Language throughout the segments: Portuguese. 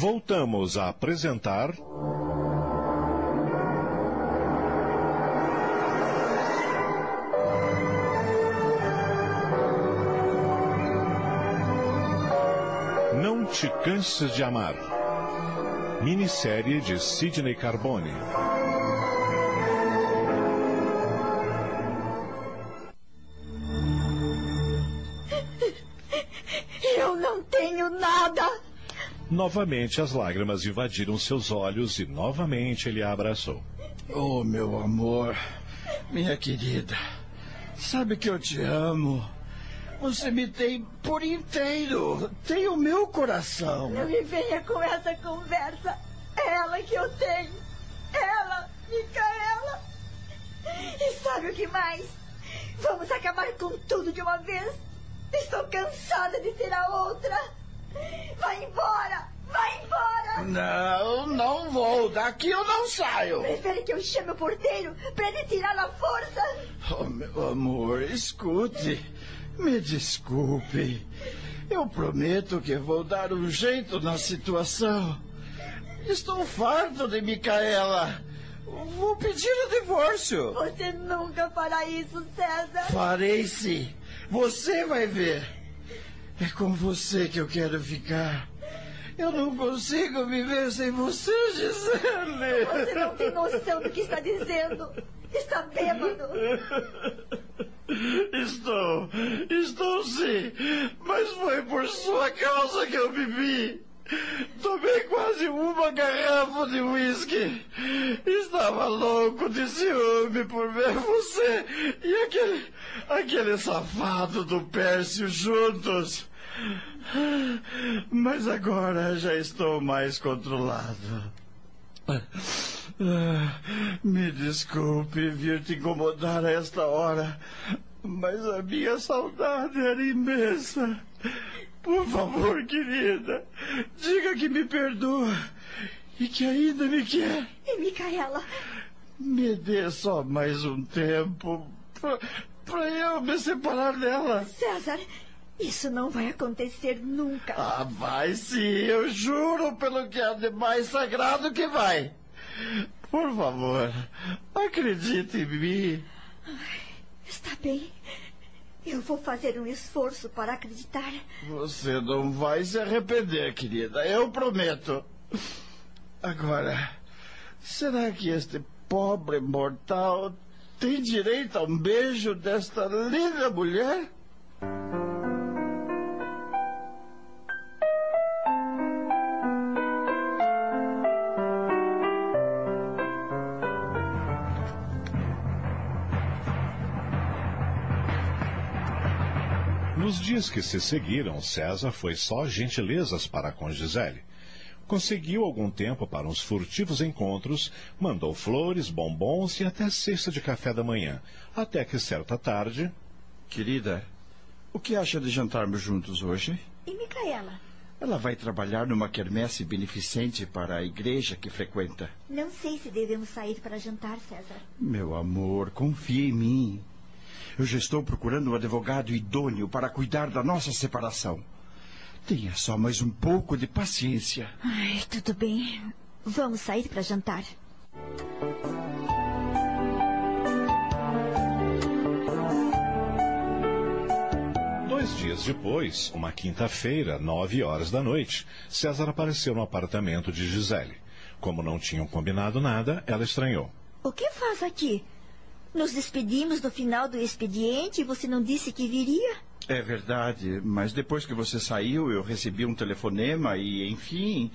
Voltamos a apresentar. Não te canses de amar. Minissérie de Sidney Carbone. Novamente as lágrimas invadiram seus olhos e novamente ele a abraçou. Oh, meu amor, minha querida, sabe que eu te amo. Você me tem por inteiro. Tem o meu coração. Não me venha com essa conversa. É ela que eu tenho. Ela, Micaela. E sabe o que mais? Vamos acabar com tudo de uma vez. Estou cansada de ter a outra. Vai embora! Vai embora! Não, não vou. Daqui eu não saio. Prefere que eu chame o porteiro para ele tirar a força? Oh, meu amor, escute. Me desculpe. Eu prometo que vou dar um jeito na situação. Estou farto de Micaela. Vou pedir o divórcio. Você nunca fará isso, César. Farei sim. Você vai ver. É com você que eu quero ficar. Eu não consigo viver sem você, Gisele. Você não tem noção do que está dizendo. Está bêbado. Estou, estou sim. Mas foi por sua causa que eu bebi. Tomei quase uma garrafa de uísque. Estava louco de ciúme por ver você e aquele, aquele safado do Pércio juntos. Mas agora já estou mais controlado. Me desculpe vir te incomodar a esta hora, mas a minha saudade era imensa. Por favor, querida, diga que me perdoa e que ainda me quer. E Micaela? Me dê só mais um tempo para eu me separar dela. César, isso não vai acontecer nunca. Ah, vai sim, eu juro pelo que é de mais sagrado que vai. Por favor, acredite em mim. Está bem. Eu vou fazer um esforço para acreditar. Você não vai se arrepender, querida. Eu prometo. Agora, será que este pobre mortal tem direito a um beijo desta linda mulher? Nos dias que se seguiram, César foi só gentilezas para com Gisele. Conseguiu algum tempo para uns furtivos encontros, mandou flores, bombons e até cesta de café da manhã, até que certa tarde. Querida, o que acha de jantarmos juntos hoje? E Micaela? Ela vai trabalhar numa quermesse beneficente para a igreja que frequenta. Não sei se devemos sair para jantar, César. Meu amor, confie em mim. Eu já estou procurando um advogado idôneo para cuidar da nossa separação. Tenha só mais um pouco de paciência. Ai, tudo bem. Vamos sair para jantar. Dois dias depois, uma quinta-feira, nove horas da noite, César apareceu no apartamento de Gisele. Como não tinham combinado nada, ela estranhou. O que faz aqui? Nos despedimos no final do expediente e você não disse que viria? É verdade, mas depois que você saiu, eu recebi um telefonema e, enfim,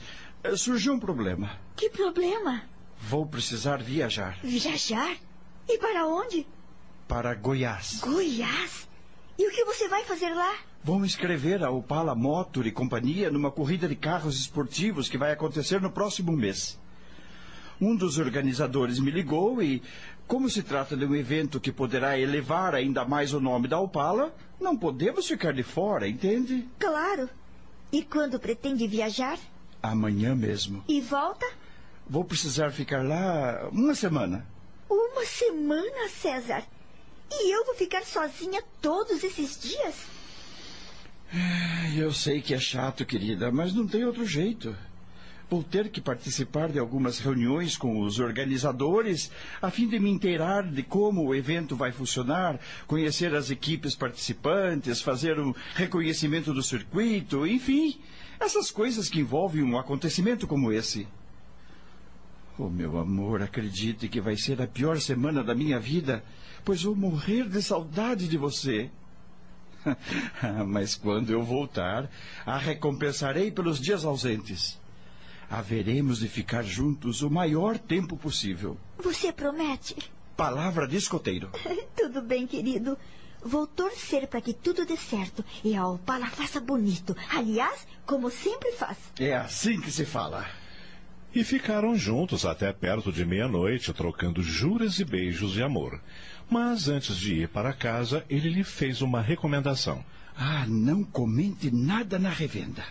surgiu um problema. Que problema? Vou precisar viajar. Viajar? E para onde? Para Goiás. Goiás? E o que você vai fazer lá? Vou me inscrever a Opala Motor e Companhia numa corrida de carros esportivos que vai acontecer no próximo mês. Um dos organizadores me ligou e, como se trata de um evento que poderá elevar ainda mais o nome da Opala, não podemos ficar de fora, entende? Claro. E quando pretende viajar? Amanhã mesmo. E volta? Vou precisar ficar lá uma semana. Uma semana, César? E eu vou ficar sozinha todos esses dias? Eu sei que é chato, querida, mas não tem outro jeito. Vou ter que participar de algumas reuniões com os organizadores, a fim de me inteirar de como o evento vai funcionar, conhecer as equipes participantes, fazer um reconhecimento do circuito, enfim, essas coisas que envolvem um acontecimento como esse. Oh, meu amor, acredite que vai ser a pior semana da minha vida, pois vou morrer de saudade de você. Mas quando eu voltar, a recompensarei pelos dias ausentes. Haveremos de ficar juntos o maior tempo possível. Você promete? Palavra de escoteiro. tudo bem, querido. Vou torcer para que tudo dê certo e a Opala faça bonito. Aliás, como sempre faz. É assim que se fala. E ficaram juntos até perto de meia-noite, trocando juras e beijos de amor. Mas antes de ir para casa, ele lhe fez uma recomendação. Ah, não comente nada na revenda.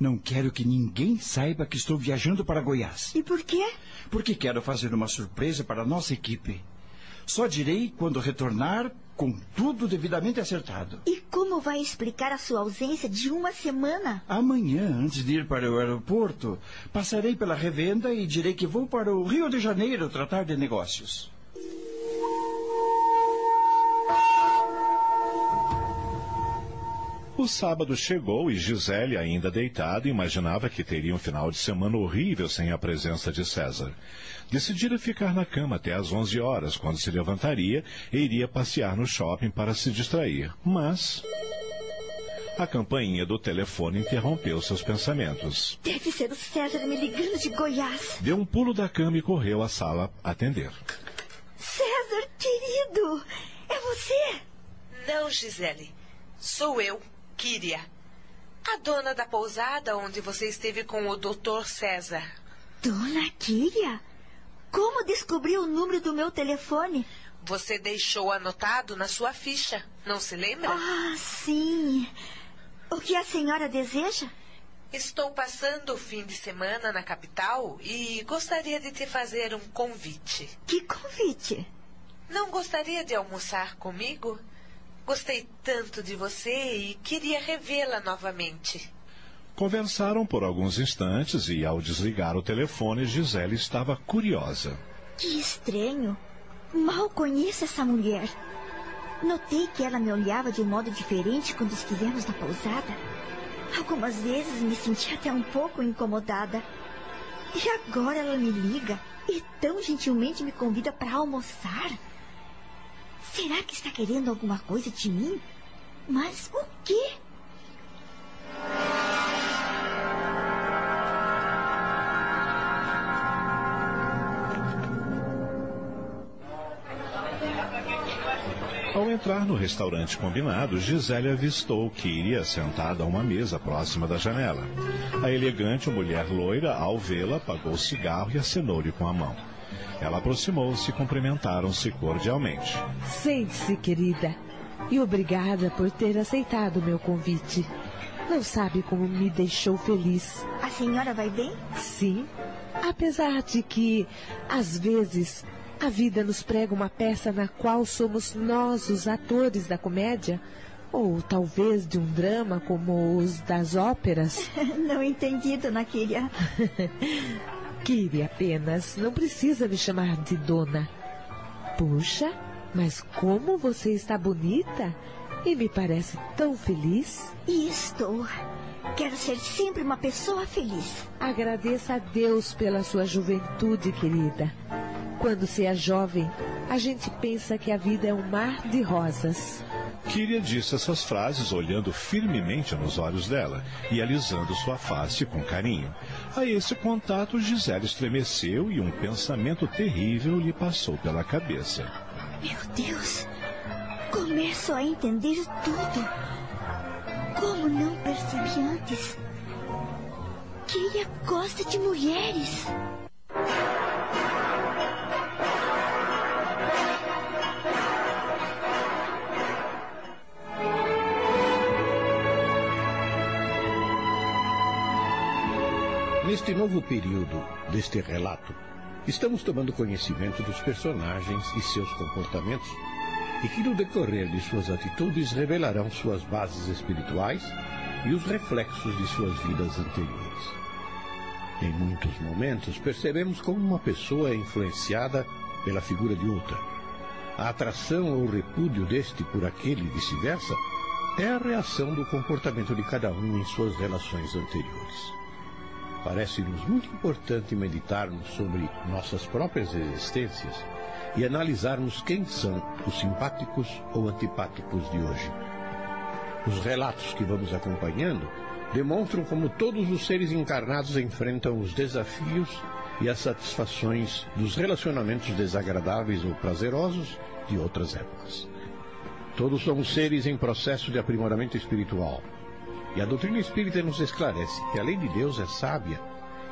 Não quero que ninguém saiba que estou viajando para Goiás. E por quê? Porque quero fazer uma surpresa para a nossa equipe. Só direi quando retornar com tudo devidamente acertado. E como vai explicar a sua ausência de uma semana? Amanhã, antes de ir para o aeroporto, passarei pela revenda e direi que vou para o Rio de Janeiro tratar de negócios. O sábado chegou e Gisele, ainda deitada, imaginava que teria um final de semana horrível sem a presença de César. Decidira ficar na cama até às 11 horas, quando se levantaria e iria passear no shopping para se distrair. Mas. A campainha do telefone interrompeu seus pensamentos. Deve ser o César me ligando de Goiás. Deu um pulo da cama e correu à sala atender. César, querido! É você? Não, Gisele. Sou eu. Kíria, a dona da pousada onde você esteve com o doutor César. Dona Kíria? Como descobriu o número do meu telefone? Você deixou anotado na sua ficha, não se lembra? Ah, sim. O que a senhora deseja? Estou passando o fim de semana na capital e gostaria de te fazer um convite. Que convite? Não gostaria de almoçar comigo? Gostei tanto de você e queria revê-la novamente. Conversaram por alguns instantes e, ao desligar o telefone, Gisele estava curiosa. Que estranho. Mal conheço essa mulher. Notei que ela me olhava de um modo diferente quando estivemos na pousada. Algumas vezes me senti até um pouco incomodada. E agora ela me liga e tão gentilmente me convida para almoçar. Será que está querendo alguma coisa de mim? Mas o quê? Ao entrar no restaurante combinado, Gisele avistou Kyria sentada a uma mesa próxima da janela. A elegante mulher loira, ao vê-la, apagou o cigarro e acenou-lhe com a mão. Ela aproximou-se e cumprimentaram-se cordialmente. Sente-se, querida. E obrigada por ter aceitado o meu convite. Não sabe como me deixou feliz. A senhora vai bem? Sim. Apesar de que, às vezes, a vida nos prega uma peça na qual somos nós os atores da comédia, ou talvez de um drama como os das óperas. Não entendi, dona Kíria. Kiri apenas, não precisa me chamar de dona. Puxa, mas como você está bonita e me parece tão feliz. E estou. Quero ser sempre uma pessoa feliz. Agradeça a Deus pela sua juventude, querida. Quando se é jovem, a gente pensa que a vida é um mar de rosas. Kyria disse essas frases olhando firmemente nos olhos dela e alisando sua face com carinho. A esse contato, Gisele estremeceu e um pensamento terrível lhe passou pela cabeça. Meu Deus! Começo a entender tudo. Como não percebi antes? Kyria gosta de mulheres. Neste novo período deste relato, estamos tomando conhecimento dos personagens e seus comportamentos, e que no decorrer de suas atitudes revelarão suas bases espirituais e os reflexos de suas vidas anteriores. Em muitos momentos, percebemos como uma pessoa é influenciada pela figura de outra. A atração ou repúdio deste por aquele e vice-versa é a reação do comportamento de cada um em suas relações anteriores. Parece-nos muito importante meditarmos sobre nossas próprias existências e analisarmos quem são os simpáticos ou antipáticos de hoje. Os relatos que vamos acompanhando demonstram como todos os seres encarnados enfrentam os desafios e as satisfações dos relacionamentos desagradáveis ou prazerosos de outras épocas. Todos somos seres em processo de aprimoramento espiritual. E a doutrina espírita nos esclarece que a lei de Deus é sábia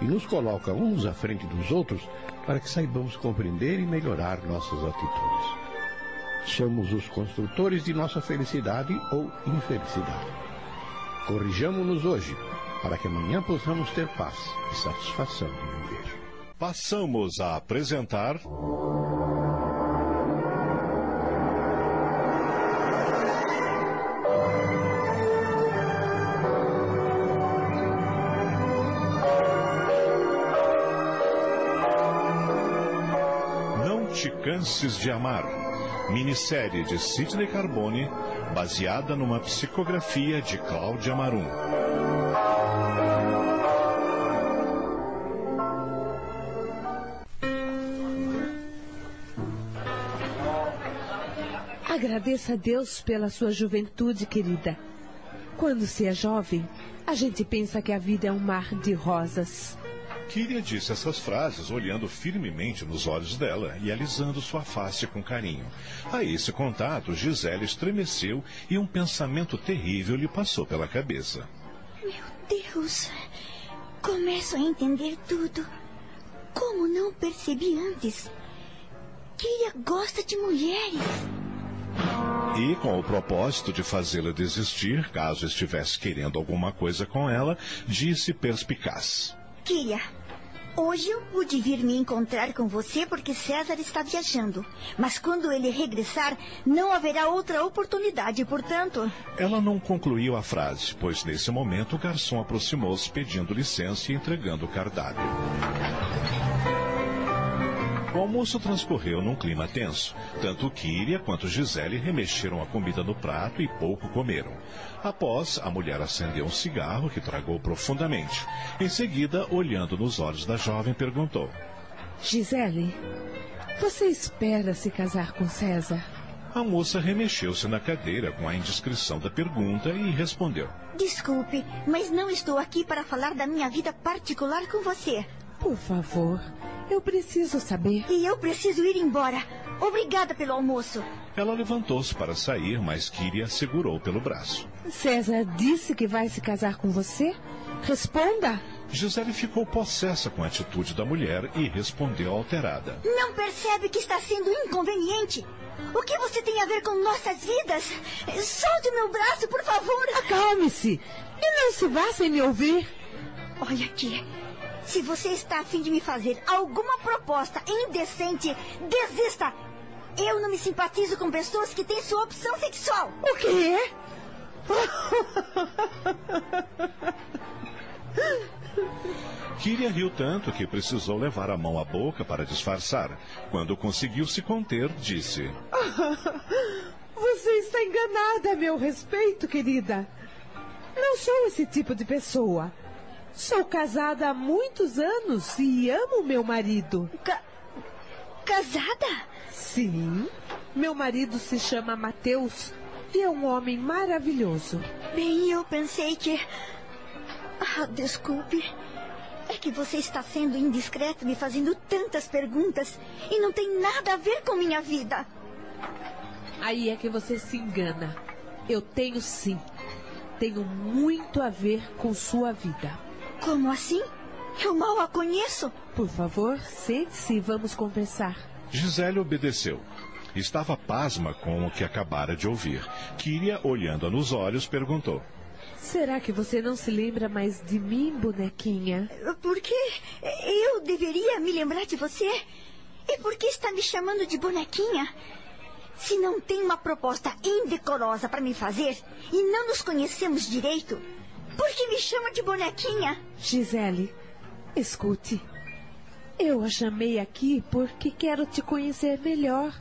e nos coloca uns à frente dos outros para que saibamos compreender e melhorar nossas atitudes. Somos os construtores de nossa felicidade ou infelicidade. Corrijamo-nos hoje, para que amanhã possamos ter paz e satisfação de viver. Passamos a apresentar. Canses de amar. Minissérie de Sidney Carbone, baseada numa psicografia de Cláudia Marum. Agradeça a Deus pela sua juventude, querida. Quando se é jovem, a gente pensa que a vida é um mar de rosas. Kyria disse essas frases olhando firmemente nos olhos dela e alisando sua face com carinho. A esse contato, Gisele estremeceu e um pensamento terrível lhe passou pela cabeça. Meu Deus! Começo a entender tudo. Como não percebi antes? Kyria gosta de mulheres. E, com o propósito de fazê-la desistir, caso estivesse querendo alguma coisa com ela, disse perspicaz. Kyria, hoje eu pude vir me encontrar com você porque César está viajando. Mas quando ele regressar, não haverá outra oportunidade, portanto. Ela não concluiu a frase, pois nesse momento o garçom aproximou-se pedindo licença e entregando o cardápio. O almoço transcorreu num clima tenso. Tanto Kíria quanto Gisele remexeram a comida no prato e pouco comeram. Após, a mulher acendeu um cigarro que tragou profundamente. Em seguida, olhando nos olhos da jovem, perguntou: Gisele, você espera se casar com César? A moça remexeu-se na cadeira com a indiscrição da pergunta e respondeu: Desculpe, mas não estou aqui para falar da minha vida particular com você. Por favor, eu preciso saber. E eu preciso ir embora. Obrigada pelo almoço. Ela levantou-se para sair, mas Kyria segurou pelo braço. César disse que vai se casar com você? Responda! Gisele ficou possessa com a atitude da mulher e respondeu alterada. Não percebe que está sendo inconveniente? O que você tem a ver com nossas vidas? Solte meu braço, por favor. Acalme-se e não se vá sem me ouvir. Olha aqui. Se você está a fim de me fazer alguma proposta indecente, desista. Eu não me simpatizo com pessoas que têm sua opção sexual. O quê? Kyria riu tanto que precisou levar a mão à boca para disfarçar. Quando conseguiu se conter, disse: Você está enganada a meu respeito, querida. Não sou esse tipo de pessoa. Sou casada há muitos anos e amo meu marido. Ca casada? Sim. Meu marido se chama Mateus e é um homem maravilhoso. Bem, eu pensei que. Ah, desculpe. É que você está sendo indiscreto me fazendo tantas perguntas e não tem nada a ver com minha vida. Aí é que você se engana. Eu tenho sim. Tenho muito a ver com sua vida. Como assim? Eu mal a conheço. Por favor, sente-se e vamos conversar. Gisele obedeceu. Estava pasma com o que acabara de ouvir. Kyria, olhando-a nos olhos, perguntou: Será que você não se lembra mais de mim, bonequinha? Por que eu deveria me lembrar de você? E por que está me chamando de bonequinha? Se não tem uma proposta indecorosa para me fazer e não nos conhecemos direito, por que me chama de bonequinha? Gisele, Escute, eu a chamei aqui porque quero te conhecer melhor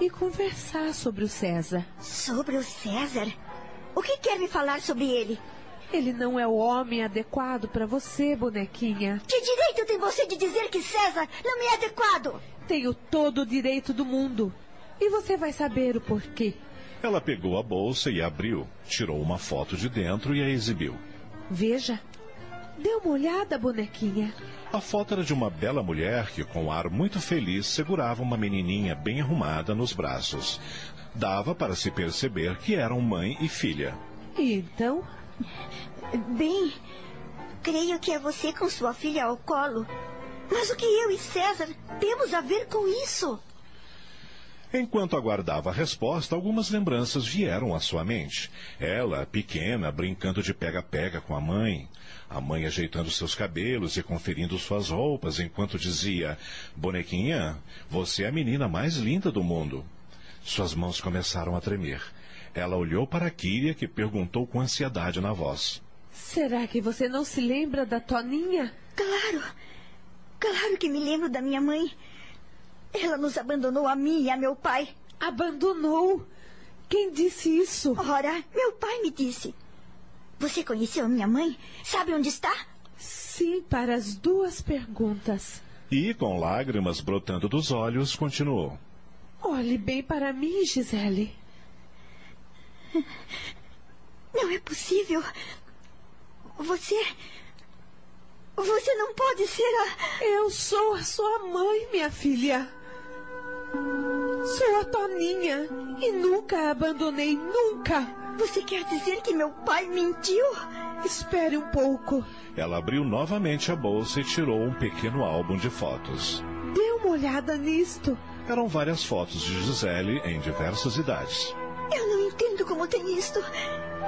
e conversar sobre o César. Sobre o César? O que quer me falar sobre ele? Ele não é o homem adequado para você, bonequinha. Que direito tem você de dizer que César não me é adequado? Tenho todo o direito do mundo. E você vai saber o porquê. Ela pegou a bolsa e abriu, tirou uma foto de dentro e a exibiu. Veja. Dê uma olhada, bonequinha. A foto era de uma bela mulher que, com um ar muito feliz, segurava uma menininha bem arrumada nos braços. Dava para se perceber que eram mãe e filha. Então? Bem, creio que é você com sua filha ao colo. Mas o que eu e César temos a ver com isso? Enquanto aguardava a resposta, algumas lembranças vieram à sua mente. Ela, pequena, brincando de pega-pega com a mãe. A mãe ajeitando seus cabelos e conferindo suas roupas, enquanto dizia: Bonequinha, você é a menina mais linda do mundo. Suas mãos começaram a tremer. Ela olhou para a Kíria, que perguntou com ansiedade na voz: Será que você não se lembra da Toninha? Claro! Claro que me lembro da minha mãe. Ela nos abandonou a mim e a meu pai. Abandonou? Quem disse isso? Ora, meu pai me disse. Você conheceu a minha mãe? Sabe onde está? Sim, para as duas perguntas. E, com lágrimas brotando dos olhos, continuou. Olhe bem para mim, Gisele. Não é possível. Você. Você não pode ser a. Eu sou a sua mãe, minha filha. Sou a Toninha e nunca a abandonei, nunca. Você quer dizer que meu pai mentiu? Espere um pouco. Ela abriu novamente a bolsa e tirou um pequeno álbum de fotos. Dê uma olhada nisto. Eram várias fotos de Gisele em diversas idades. Eu não entendo como tem isto.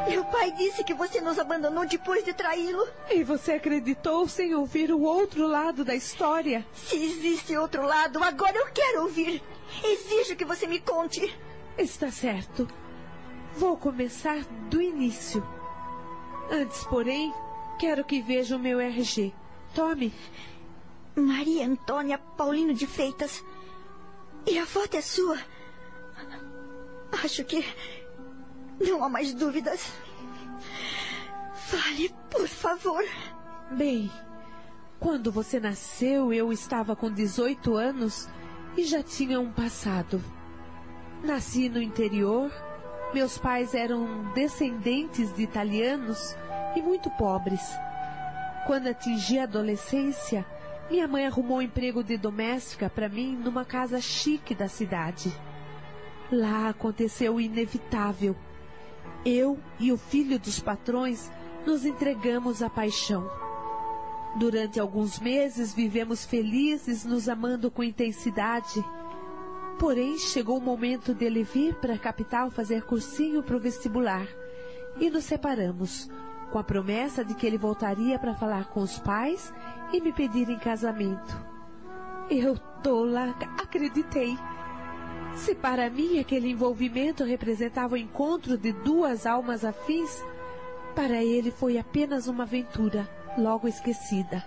Meu pai disse que você nos abandonou depois de traí-lo. E você acreditou sem ouvir o outro lado da história? Se existe outro lado, agora eu quero ouvir. Exijo que você me conte. Está certo. Vou começar do início. Antes, porém, quero que veja o meu RG. Tome. Maria Antônia Paulino de Freitas. E a foto é sua. Acho que não há mais dúvidas. Fale, por favor. Bem, quando você nasceu, eu estava com 18 anos e já tinha um passado. Nasci no interior. Meus pais eram descendentes de italianos e muito pobres. Quando atingi a adolescência, minha mãe arrumou um emprego de doméstica para mim numa casa chique da cidade. Lá aconteceu o inevitável. Eu e o filho dos patrões nos entregamos à paixão. Durante alguns meses vivemos felizes, nos amando com intensidade. Porém, chegou o momento de ele vir para a capital fazer cursinho para o vestibular. E nos separamos, com a promessa de que ele voltaria para falar com os pais e me pedir em casamento. Eu, tola, acreditei. Se para mim aquele envolvimento representava o encontro de duas almas afins, para ele foi apenas uma aventura, logo esquecida.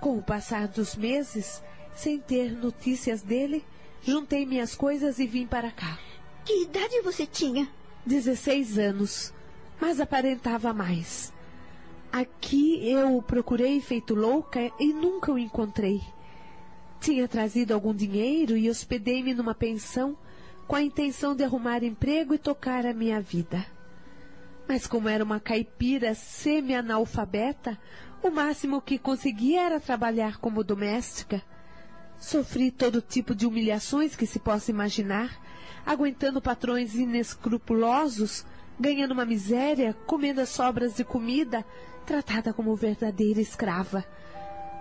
Com o passar dos meses, sem ter notícias dele, juntei minhas coisas e vim para cá. Que idade você tinha? Dezesseis anos, mas aparentava mais. Aqui eu o procurei feito louca e nunca o encontrei. Tinha trazido algum dinheiro e hospedei-me numa pensão com a intenção de arrumar emprego e tocar a minha vida. Mas como era uma caipira semi-analfabeta, o máximo que conseguia era trabalhar como doméstica. Sofri todo tipo de humilhações que se possa imaginar, aguentando patrões inescrupulosos, ganhando uma miséria, comendo as sobras de comida, tratada como verdadeira escrava.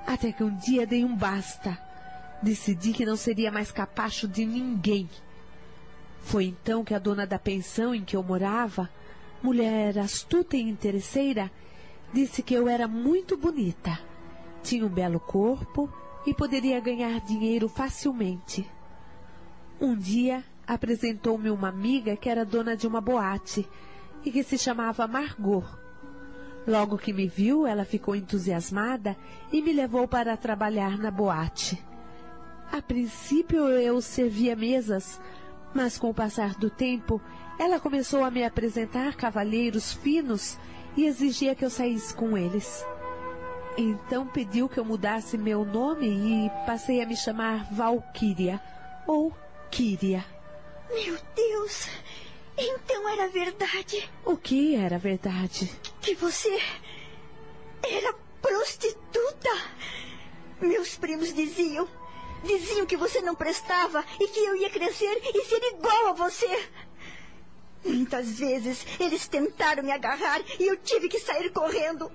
Até que um dia dei um basta. Decidi que não seria mais capacho de ninguém. Foi então que a dona da pensão em que eu morava, mulher astuta e interesseira, disse que eu era muito bonita. Tinha um belo corpo e poderia ganhar dinheiro facilmente. Um dia apresentou-me uma amiga que era dona de uma boate e que se chamava Margot. Logo que me viu, ela ficou entusiasmada e me levou para trabalhar na boate. A princípio eu servia mesas, mas com o passar do tempo, ela começou a me apresentar cavalheiros finos e exigia que eu saísse com eles. Então pediu que eu mudasse meu nome e passei a me chamar Valquíria ou Kíria. Meu Deus! Então era verdade. O que era verdade? Que você era prostituta. Meus primos diziam. Diziam que você não prestava e que eu ia crescer e ser igual a você. Muitas vezes eles tentaram me agarrar e eu tive que sair correndo.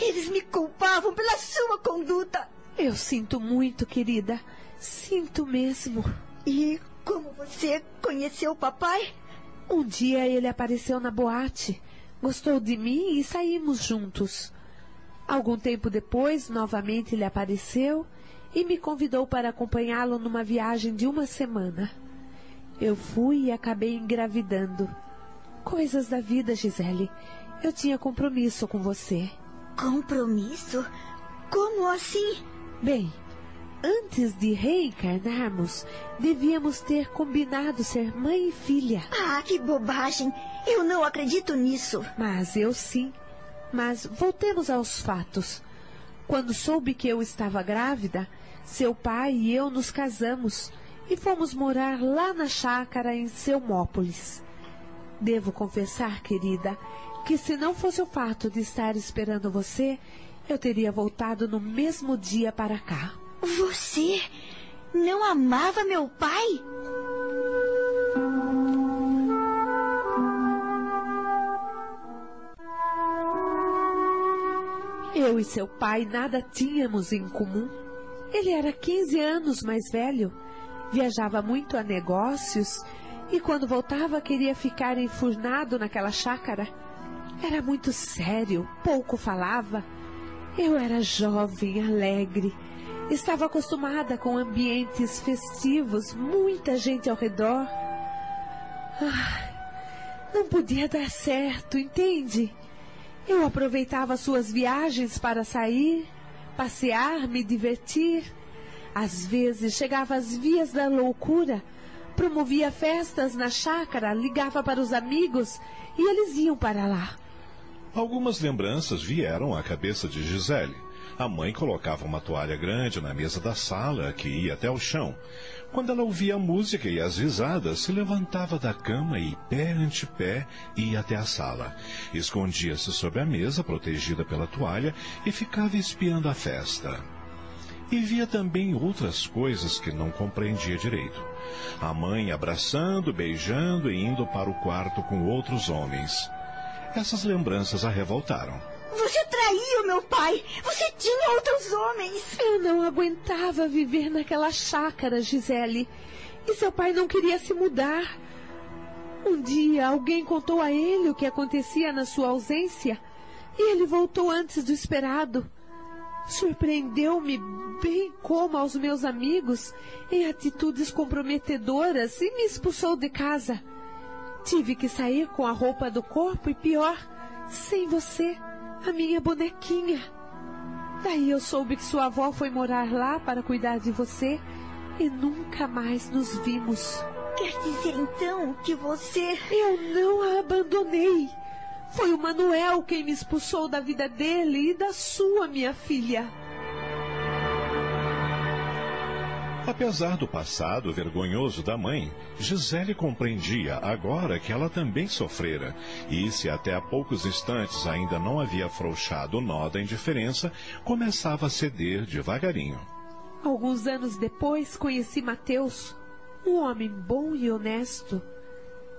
Eles me culpavam pela sua conduta. Eu sinto muito, querida. Sinto mesmo. E como você conheceu o papai? Um dia ele apareceu na boate, gostou de mim e saímos juntos. Algum tempo depois, novamente ele apareceu e me convidou para acompanhá-lo numa viagem de uma semana. Eu fui e acabei engravidando. Coisas da vida, Gisele. Eu tinha compromisso com você. Compromisso? Como assim? Bem, antes de reencarnarmos, devíamos ter combinado ser mãe e filha. Ah, que bobagem! Eu não acredito nisso. Mas eu sim. Mas voltemos aos fatos. Quando soube que eu estava grávida, seu pai e eu nos casamos e fomos morar lá na chácara em Selmópolis. Devo confessar, querida, que se não fosse o fato de estar esperando você, eu teria voltado no mesmo dia para cá. Você não amava meu pai? Eu e seu pai nada tínhamos em comum. Ele era 15 anos mais velho, viajava muito a negócios e quando voltava queria ficar enfurnado naquela chácara. Era muito sério, pouco falava. Eu era jovem, alegre. Estava acostumada com ambientes festivos, muita gente ao redor. Ah, não podia dar certo, entende? Eu aproveitava suas viagens para sair, passear, me divertir. Às vezes chegava às vias da loucura, promovia festas na chácara, ligava para os amigos e eles iam para lá. Algumas lembranças vieram à cabeça de Gisele. A mãe colocava uma toalha grande na mesa da sala, que ia até o chão. Quando ela ouvia a música e as risadas, se levantava da cama e, pé ante pé, ia até a sala. Escondia-se sob a mesa, protegida pela toalha, e ficava espiando a festa. E via também outras coisas que não compreendia direito. A mãe abraçando, beijando e indo para o quarto com outros homens. Essas lembranças a revoltaram. Você traiu meu pai! Você tinha outros homens! Eu não aguentava viver naquela chácara, Gisele. E seu pai não queria se mudar. Um dia alguém contou a ele o que acontecia na sua ausência e ele voltou antes do esperado. Surpreendeu-me, bem como aos meus amigos, em atitudes comprometedoras e me expulsou de casa. Tive que sair com a roupa do corpo e pior, sem você a minha bonequinha. Daí eu soube que sua avó foi morar lá para cuidar de você e nunca mais nos vimos. Quer dizer então que você. Eu não a abandonei. Foi o Manuel quem me expulsou da vida dele e da sua, minha filha. Apesar do passado vergonhoso da mãe, Gisele compreendia agora que ela também sofrera, e se até há poucos instantes ainda não havia afrouxado o nó da indiferença, começava a ceder devagarinho. Alguns anos depois conheci Mateus, um homem bom e honesto.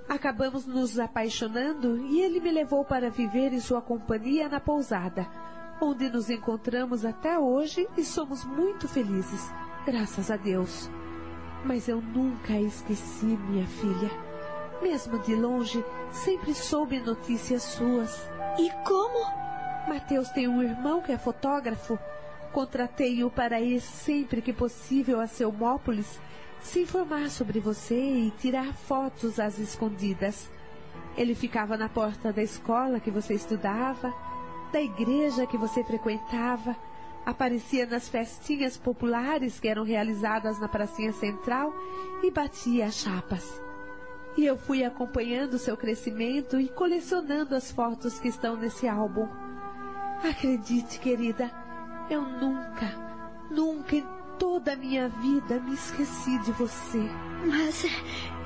Acabamos nos apaixonando e ele me levou para viver em sua companhia na pousada, onde nos encontramos até hoje e somos muito felizes graças a Deus. Mas eu nunca a esqueci, minha filha. Mesmo de longe, sempre soube notícias suas. E como? Mateus tem um irmão que é fotógrafo. Contratei-o para ir sempre que possível a Selmópolis, se informar sobre você e tirar fotos às escondidas. Ele ficava na porta da escola que você estudava, da igreja que você frequentava, aparecia nas festinhas populares que eram realizadas na pracinha central e batia as chapas. E eu fui acompanhando seu crescimento e colecionando as fotos que estão nesse álbum. Acredite, querida, eu nunca, nunca em toda a minha vida me esqueci de você. Mas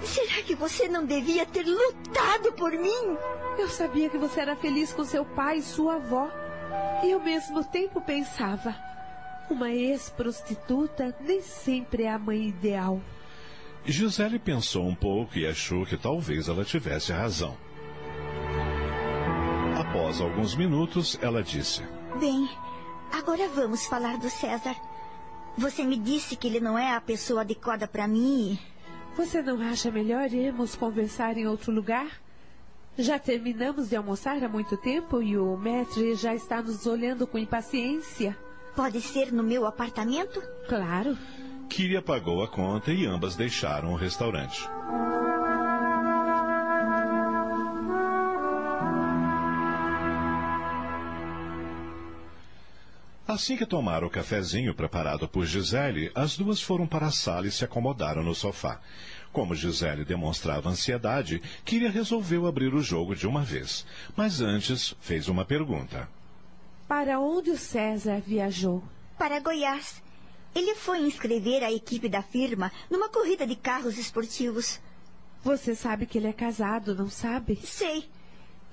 será que você não devia ter lutado por mim? Eu sabia que você era feliz com seu pai e sua avó. E ao mesmo tempo pensava: uma ex-prostituta nem sempre é a mãe ideal. Gisele pensou um pouco e achou que talvez ela tivesse razão. Após alguns minutos, ela disse: Bem, agora vamos falar do César. Você me disse que ele não é a pessoa adequada para mim. Você não acha melhor irmos conversar em outro lugar? Já terminamos de almoçar há muito tempo e o mestre já está nos olhando com impaciência. Pode ser no meu apartamento? Claro. Kyria pagou a conta e ambas deixaram o restaurante. Assim que tomaram o cafezinho preparado por Gisele, as duas foram para a sala e se acomodaram no sofá. Como Gisele demonstrava ansiedade, Kyria resolveu abrir o jogo de uma vez. Mas antes, fez uma pergunta. Para onde o César viajou? Para Goiás. Ele foi inscrever a equipe da firma numa corrida de carros esportivos. Você sabe que ele é casado, não sabe? Sei.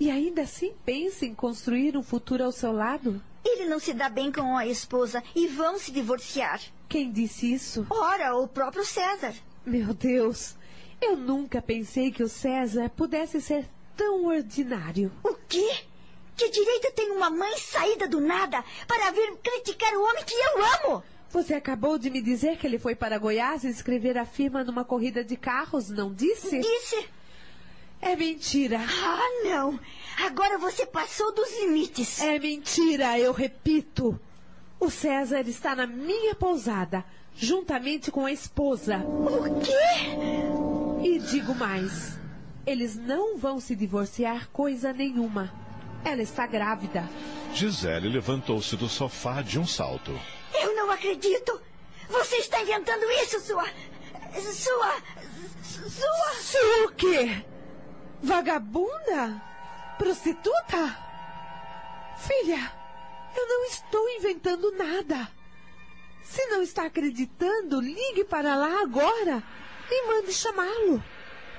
E ainda assim pensa em construir um futuro ao seu lado? Ele não se dá bem com a esposa e vão se divorciar. Quem disse isso? Ora, o próprio César. Meu Deus, eu nunca pensei que o César pudesse ser tão ordinário. O quê? Que direito tem uma mãe saída do nada para vir criticar o homem que eu amo? Você acabou de me dizer que ele foi para Goiás inscrever a firma numa corrida de carros, não disse? Disse. É mentira. Ah, não. Agora você passou dos limites. É mentira, eu repito. O César está na minha pousada, juntamente com a esposa. O quê? E digo mais: eles não vão se divorciar coisa nenhuma. Ela está grávida. Gisele levantou-se do sofá de um salto. Eu não acredito. Você está inventando isso, sua. Sua. Sua. Sua o quê? Vagabunda? Prostituta? Filha, eu não estou inventando nada. Se não está acreditando, ligue para lá agora e mande chamá-lo.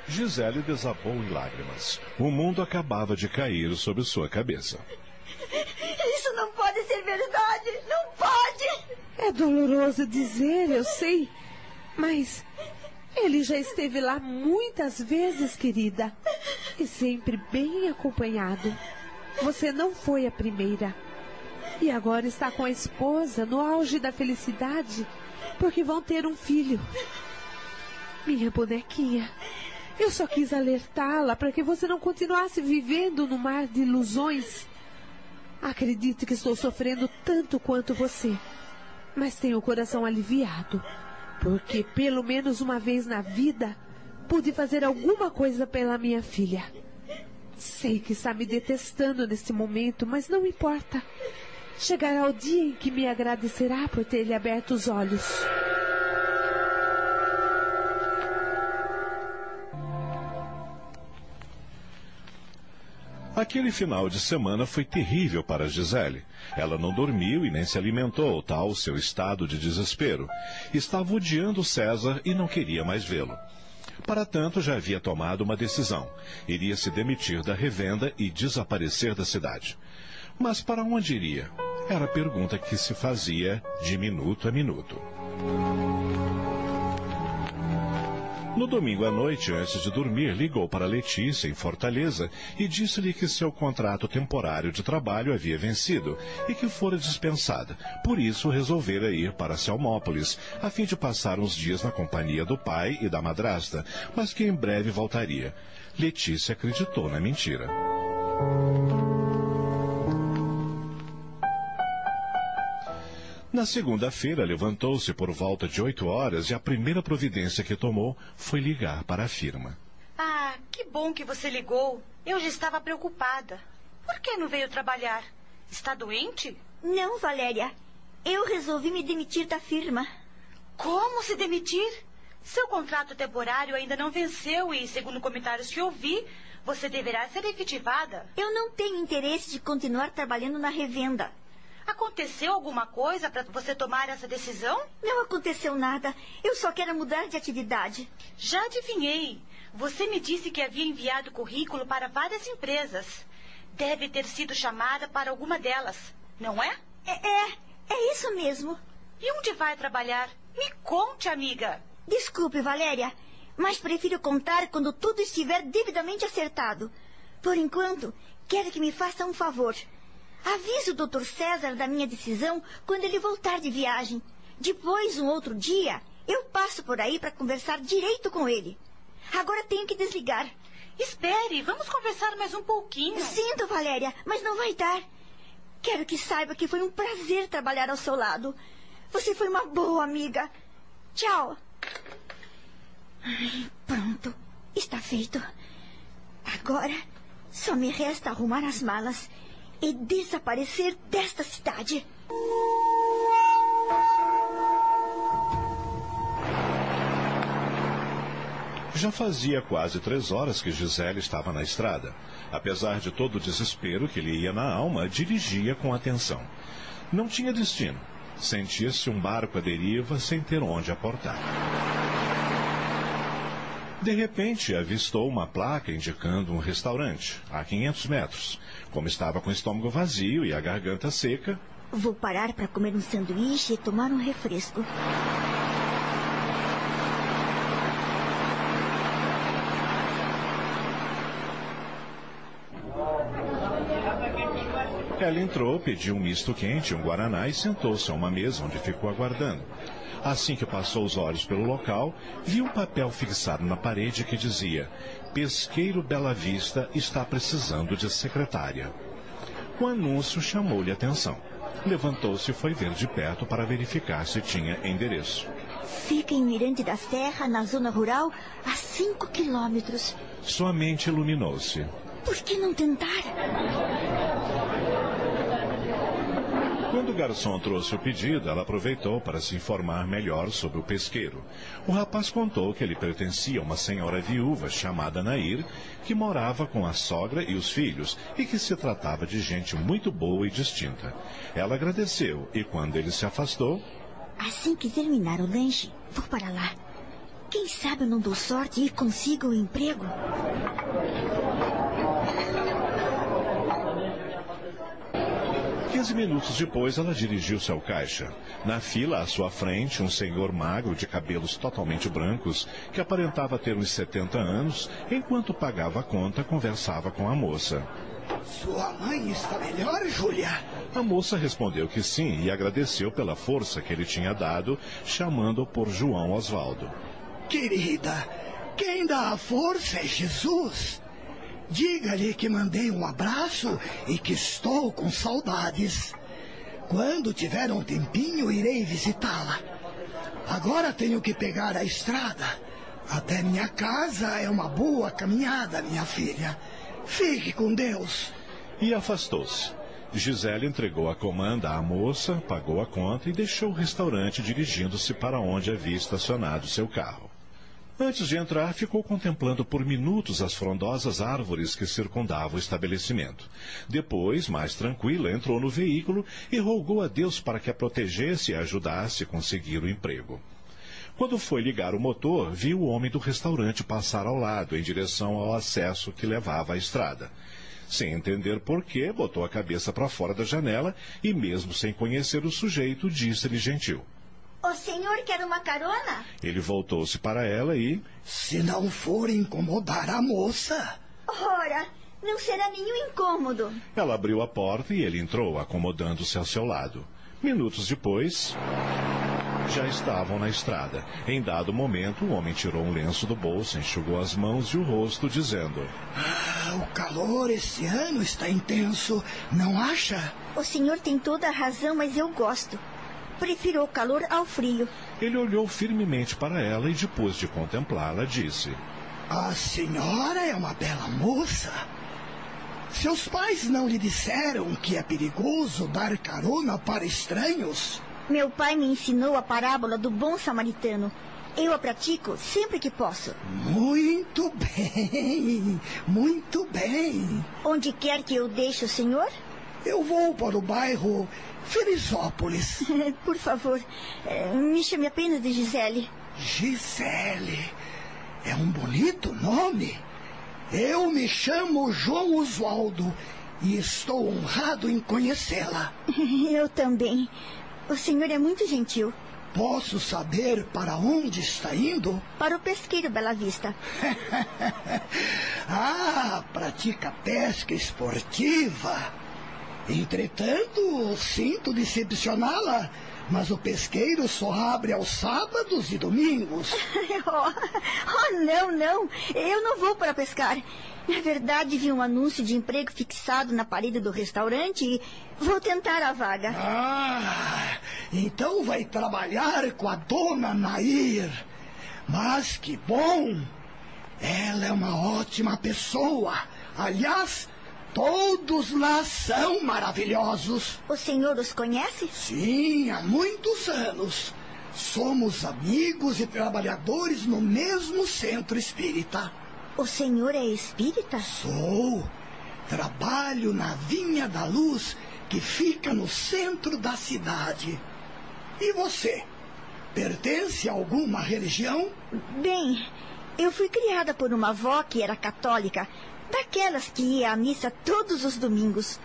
Gisele desabou em lágrimas. O mundo acabava de cair sobre sua cabeça. Isso não pode ser verdade! Não pode! É doloroso dizer, eu sei. Mas ele já esteve lá muitas vezes, querida. E sempre bem acompanhado. Você não foi a primeira. E agora está com a esposa no auge da felicidade, porque vão ter um filho. Minha bonequinha, eu só quis alertá-la para que você não continuasse vivendo no mar de ilusões. Acredite que estou sofrendo tanto quanto você, mas tenho o coração aliviado, porque pelo menos uma vez na vida pude fazer alguma coisa pela minha filha. Sei que está me detestando neste momento, mas não importa. Chegará o dia em que me agradecerá por ter lhe aberto os olhos. Aquele final de semana foi terrível para Gisele. Ela não dormiu e nem se alimentou, tal seu estado de desespero. Estava odiando César e não queria mais vê-lo. Para tanto, já havia tomado uma decisão. Iria se demitir da revenda e desaparecer da cidade. Mas para onde iria? Era a pergunta que se fazia de minuto a minuto. No domingo à noite, antes de dormir, ligou para Letícia, em Fortaleza, e disse-lhe que seu contrato temporário de trabalho havia vencido e que fora dispensada. Por isso, resolvera ir para Selmópolis, a fim de passar uns dias na companhia do pai e da madrasta, mas que em breve voltaria. Letícia acreditou na mentira. Na segunda-feira, levantou-se por volta de oito horas e a primeira providência que tomou foi ligar para a firma. Ah, que bom que você ligou. Eu já estava preocupada. Por que não veio trabalhar? Está doente? Não, Valéria. Eu resolvi me demitir da firma. Como se demitir? Seu contrato temporário ainda não venceu e, segundo comentários que ouvi, você deverá ser efetivada. Eu não tenho interesse de continuar trabalhando na revenda. Aconteceu alguma coisa para você tomar essa decisão? Não aconteceu nada. Eu só quero mudar de atividade. Já adivinhei. Você me disse que havia enviado currículo para várias empresas. Deve ter sido chamada para alguma delas, não é? É, é, é isso mesmo. E onde vai trabalhar? Me conte, amiga. Desculpe, Valéria, mas prefiro contar quando tudo estiver devidamente acertado. Por enquanto, quero que me faça um favor. Avise o Dr. César da minha decisão quando ele voltar de viagem. Depois, um outro dia, eu passo por aí para conversar direito com ele. Agora tenho que desligar. Espere, vamos conversar mais um pouquinho. Sinto, Valéria, mas não vai dar. Quero que saiba que foi um prazer trabalhar ao seu lado. Você foi uma boa amiga. Tchau. Ai, pronto. Está feito. Agora só me resta arrumar as malas e desaparecer desta cidade. Já fazia quase três horas que Gisele estava na estrada. Apesar de todo o desespero que lhe ia na alma, dirigia com atenção. Não tinha destino. Sentia-se um barco à deriva sem ter onde aportar. De repente, avistou uma placa indicando um restaurante, a 500 metros. Como estava com o estômago vazio e a garganta seca. Vou parar para comer um sanduíche e tomar um refresco. Ela entrou, pediu um misto quente, um guaraná e sentou-se a uma mesa onde ficou aguardando. Assim que passou os olhos pelo local, viu um papel fixado na parede que dizia: Pesqueiro Bela Vista está precisando de secretária. O anúncio chamou-lhe atenção. Levantou-se e foi ver de perto para verificar se tinha endereço. Fica em Mirante da Serra, na zona rural, a cinco quilômetros. Sua mente iluminou-se. Por que não tentar? Quando o garçom trouxe o pedido, ela aproveitou para se informar melhor sobre o pesqueiro. O rapaz contou que ele pertencia a uma senhora viúva chamada Nair, que morava com a sogra e os filhos e que se tratava de gente muito boa e distinta. Ela agradeceu e, quando ele se afastou. Assim que terminar o lanche, vou para lá. Quem sabe eu não dou sorte e consigo o um emprego? Quinze minutos depois, ela dirigiu-se ao caixa. Na fila, à sua frente, um senhor magro de cabelos totalmente brancos, que aparentava ter uns 70 anos, enquanto pagava a conta, conversava com a moça. Sua mãe está melhor, Júlia? A moça respondeu que sim e agradeceu pela força que ele tinha dado, chamando-o por João Osvaldo. Querida, quem dá a força é Jesus. Diga-lhe que mandei um abraço e que estou com saudades. Quando tiver um tempinho, irei visitá-la. Agora tenho que pegar a estrada. Até minha casa é uma boa caminhada, minha filha. Fique com Deus. E afastou-se. Gisele entregou a comanda à moça, pagou a conta e deixou o restaurante dirigindo-se para onde havia estacionado seu carro. Antes de entrar, ficou contemplando por minutos as frondosas árvores que circundavam o estabelecimento. Depois, mais tranquila, entrou no veículo e rogou a Deus para que a protegesse e ajudasse a conseguir o emprego. Quando foi ligar o motor, viu o homem do restaurante passar ao lado, em direção ao acesso que levava à estrada. Sem entender por quê, botou a cabeça para fora da janela e, mesmo sem conhecer o sujeito, disse-lhe gentil. O senhor quer uma carona? Ele voltou-se para ela e. Se não for incomodar a moça. Ora, não será nenhum incômodo. Ela abriu a porta e ele entrou, acomodando-se ao seu lado. Minutos depois. Já estavam na estrada. Em dado momento, o homem tirou um lenço do bolso, enxugou as mãos e o rosto, dizendo: ah, O calor esse ano está intenso, não acha? O senhor tem toda a razão, mas eu gosto. Prefiro o calor ao frio. Ele olhou firmemente para ela e, depois de contemplá-la, disse: A senhora é uma bela moça. Seus pais não lhe disseram que é perigoso dar carona para estranhos? Meu pai me ensinou a parábola do bom samaritano. Eu a pratico sempre que posso. Muito bem, muito bem. Onde quer que eu deixe o senhor? Eu vou para o bairro Felizópolis. Por favor, eh, me chame apenas de Gisele. Gisele. É um bonito nome. Eu me chamo João Oswaldo e estou honrado em conhecê-la. Eu também. O senhor é muito gentil. Posso saber para onde está indo? Para o pesqueiro Bela Vista. ah, pratica pesca esportiva. Entretanto, sinto decepcioná-la, mas o pesqueiro só abre aos sábados e domingos. oh, oh, não, não. Eu não vou para pescar. Na verdade, vi um anúncio de emprego fixado na parede do restaurante e vou tentar a vaga. Ah, então vai trabalhar com a dona Nair. Mas que bom! Ela é uma ótima pessoa. Aliás, todos lá são maravilhosos. O senhor os conhece? Sim, há muitos anos. Somos amigos e trabalhadores no mesmo centro espírita. O senhor é espírita? Sou. Trabalho na Vinha da Luz, que fica no centro da cidade. E você? Pertence a alguma religião? Bem, eu fui criada por uma avó que era católica, daquelas que ia à missa todos os domingos.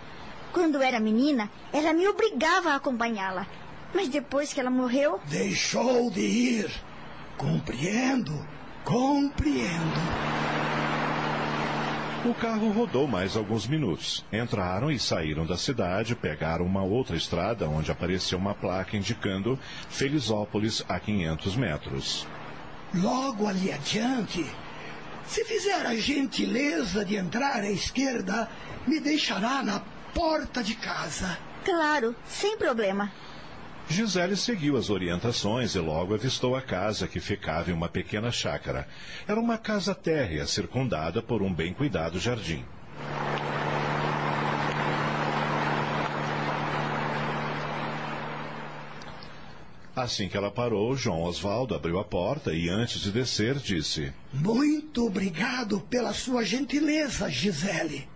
Quando era menina, ela me obrigava a acompanhá-la. Mas depois que ela morreu. Deixou de ir. Compreendo, compreendo. O carro rodou mais alguns minutos. Entraram e saíram da cidade, pegaram uma outra estrada onde apareceu uma placa indicando Felizópolis a 500 metros. Logo ali adiante, se fizer a gentileza de entrar à esquerda, me deixará na porta de casa. Claro, sem problema. Gisele seguiu as orientações e logo avistou a casa que ficava em uma pequena chácara. Era uma casa térrea circundada por um bem cuidado jardim. Assim que ela parou, João Osvaldo abriu a porta e, antes de descer, disse: Muito obrigado pela sua gentileza, Gisele.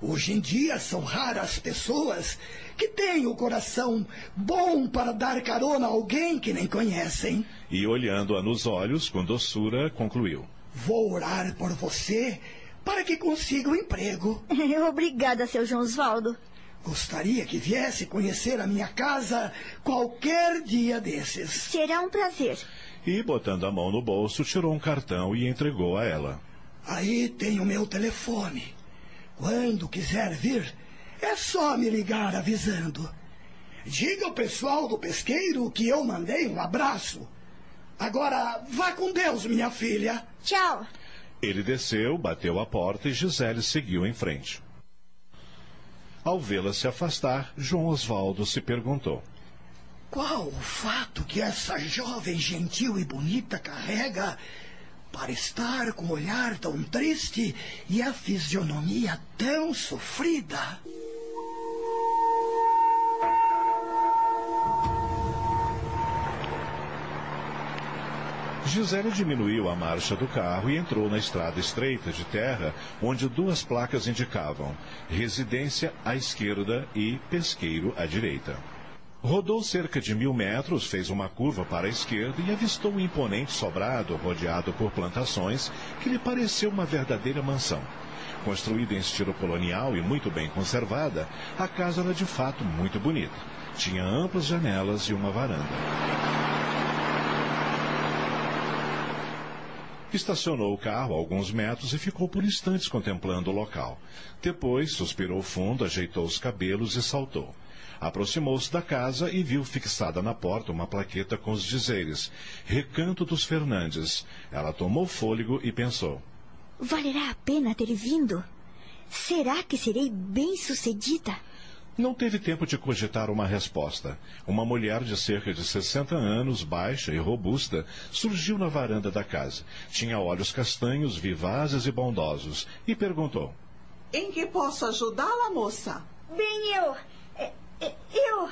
Hoje em dia são raras pessoas que têm o coração bom para dar carona a alguém que nem conhecem. E olhando-a nos olhos com doçura, concluiu: Vou orar por você para que consiga um emprego. Obrigada, seu João Osvaldo. Gostaria que viesse conhecer a minha casa qualquer dia desses. Será um prazer. E, botando a mão no bolso, tirou um cartão e entregou a ela. Aí tem o meu telefone. Quando quiser vir, é só me ligar avisando. Diga ao pessoal do pesqueiro que eu mandei um abraço. Agora, vá com Deus, minha filha. Tchau. Ele desceu, bateu a porta e Gisele seguiu em frente. Ao vê-la se afastar, João Osvaldo se perguntou: Qual o fato que essa jovem gentil e bonita carrega para estar com o olhar tão triste e a fisionomia tão sofrida? Gisele diminuiu a marcha do carro e entrou na estrada estreita de terra, onde duas placas indicavam residência à esquerda e pesqueiro à direita. Rodou cerca de mil metros, fez uma curva para a esquerda e avistou um imponente sobrado rodeado por plantações que lhe pareceu uma verdadeira mansão. Construída em estilo colonial e muito bem conservada, a casa era de fato muito bonita. Tinha amplas janelas e uma varanda. Estacionou o carro a alguns metros e ficou por instantes contemplando o local. Depois, suspirou fundo, ajeitou os cabelos e saltou. Aproximou-se da casa e viu fixada na porta uma plaqueta com os dizeres Recanto dos Fernandes. Ela tomou fôlego e pensou: Valerá a pena ter vindo? Será que serei bem sucedida? Não teve tempo de cogitar uma resposta. Uma mulher de cerca de 60 anos, baixa e robusta, surgiu na varanda da casa. Tinha olhos castanhos, vivazes e bondosos, e perguntou: Em que posso ajudá-la, moça? Bem, eu. é, é, Eu.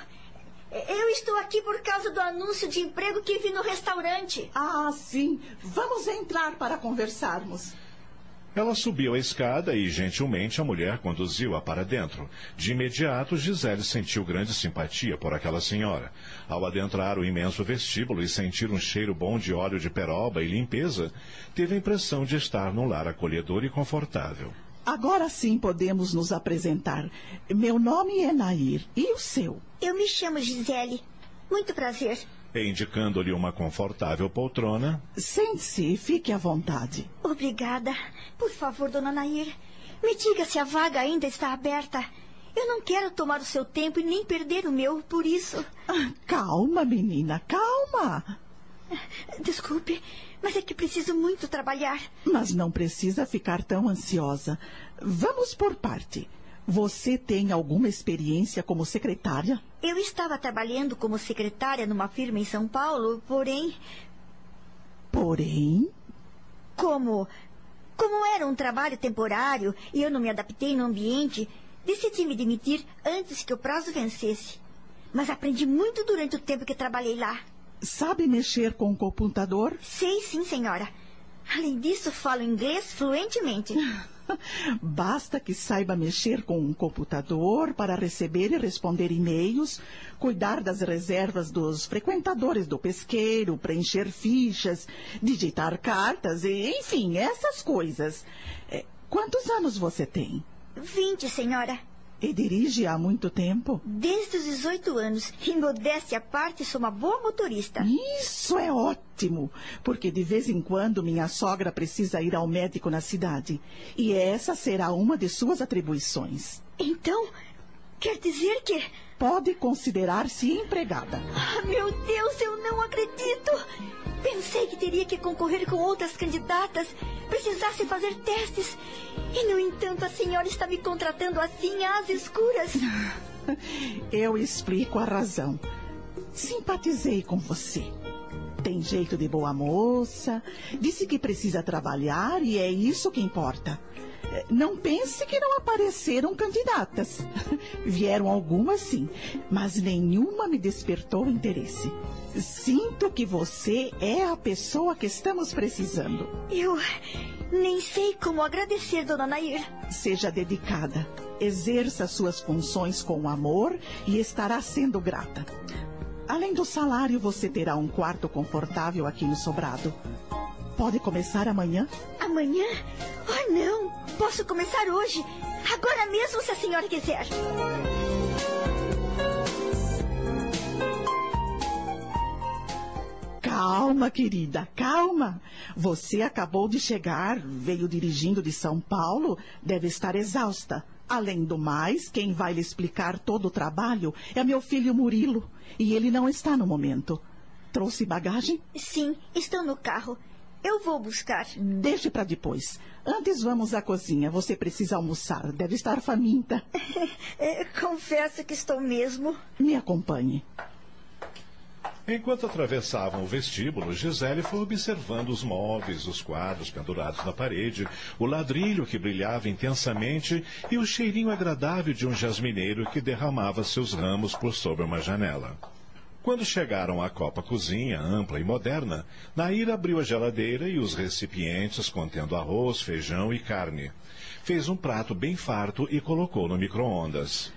Eu estou aqui por causa do anúncio de emprego que vi no restaurante. Ah, sim. Vamos entrar para conversarmos. Ela subiu a escada e, gentilmente, a mulher conduziu-a para dentro. De imediato, Gisele sentiu grande simpatia por aquela senhora. Ao adentrar o imenso vestíbulo e sentir um cheiro bom de óleo de peroba e limpeza, teve a impressão de estar num lar acolhedor e confortável. Agora sim podemos nos apresentar. Meu nome é Nair. E o seu? Eu me chamo Gisele. Muito prazer. E, indicando-lhe uma confortável poltrona, Sente-se e fique à vontade. Obrigada. Por favor, dona Nair, me diga se a vaga ainda está aberta. Eu não quero tomar o seu tempo e nem perder o meu por isso. Ah, calma, menina, calma. Desculpe, mas é que preciso muito trabalhar. Mas não precisa ficar tão ansiosa. Vamos por parte. Você tem alguma experiência como secretária? Eu estava trabalhando como secretária numa firma em São Paulo, porém, Porém, como como era um trabalho temporário e eu não me adaptei no ambiente, decidi me demitir antes que o prazo vencesse. Mas aprendi muito durante o tempo que trabalhei lá. sabe mexer com o computador? Sei sim, senhora. Além disso, falo inglês fluentemente. Basta que saiba mexer com um computador para receber e responder e-mails, cuidar das reservas dos frequentadores do pesqueiro, preencher fichas, digitar cartas, e, enfim, essas coisas. É, quantos anos você tem? Vinte, senhora. E dirige há muito tempo? Desde os 18 anos. E modéstia à parte, sou uma boa motorista. Isso é ótimo, porque de vez em quando minha sogra precisa ir ao médico na cidade. E essa será uma de suas atribuições. Então, quer dizer que. Pode considerar-se empregada. Ah, meu Deus, eu não acredito! Pensei que teria que concorrer com outras candidatas, precisasse fazer testes. E, no entanto, a senhora está me contratando assim às escuras. Eu explico a razão. Simpatizei com você. Tem jeito de boa moça, disse que precisa trabalhar e é isso que importa. Eh, Não pense que não apareceram candidatas. Vieram algumas sim, mas nenhuma me despertou interesse. Sinto que você é a pessoa que estamos precisando. Eu nem sei como agradecer, dona Nair. Seja dedicada, exerça suas funções com amor e estará sendo grata. Além do salário, você terá um quarto confortável aqui no sobrado. Pode começar amanhã? Amanhã? Oh, não! Posso começar hoje. Agora mesmo, se a senhora quiser. Calma, querida, calma. Você acabou de chegar, veio dirigindo de São Paulo, deve estar exausta. Além do mais, quem vai lhe explicar todo o trabalho é meu filho Murilo, e ele não está no momento. Trouxe bagagem? Sim, estão no carro. Eu vou buscar. Deixe para depois. Antes vamos à cozinha. Você precisa almoçar. Deve estar faminta. É, confesso que estou mesmo. Me acompanhe. Enquanto atravessavam o vestíbulo, Gisele foi observando os móveis, os quadros pendurados na parede, o ladrilho que brilhava intensamente e o cheirinho agradável de um jasmineiro que derramava seus ramos por sobre uma janela. Quando chegaram à copa cozinha, ampla e moderna, Nair abriu a geladeira e os recipientes contendo arroz, feijão e carne. Fez um prato bem farto e colocou no micro-ondas.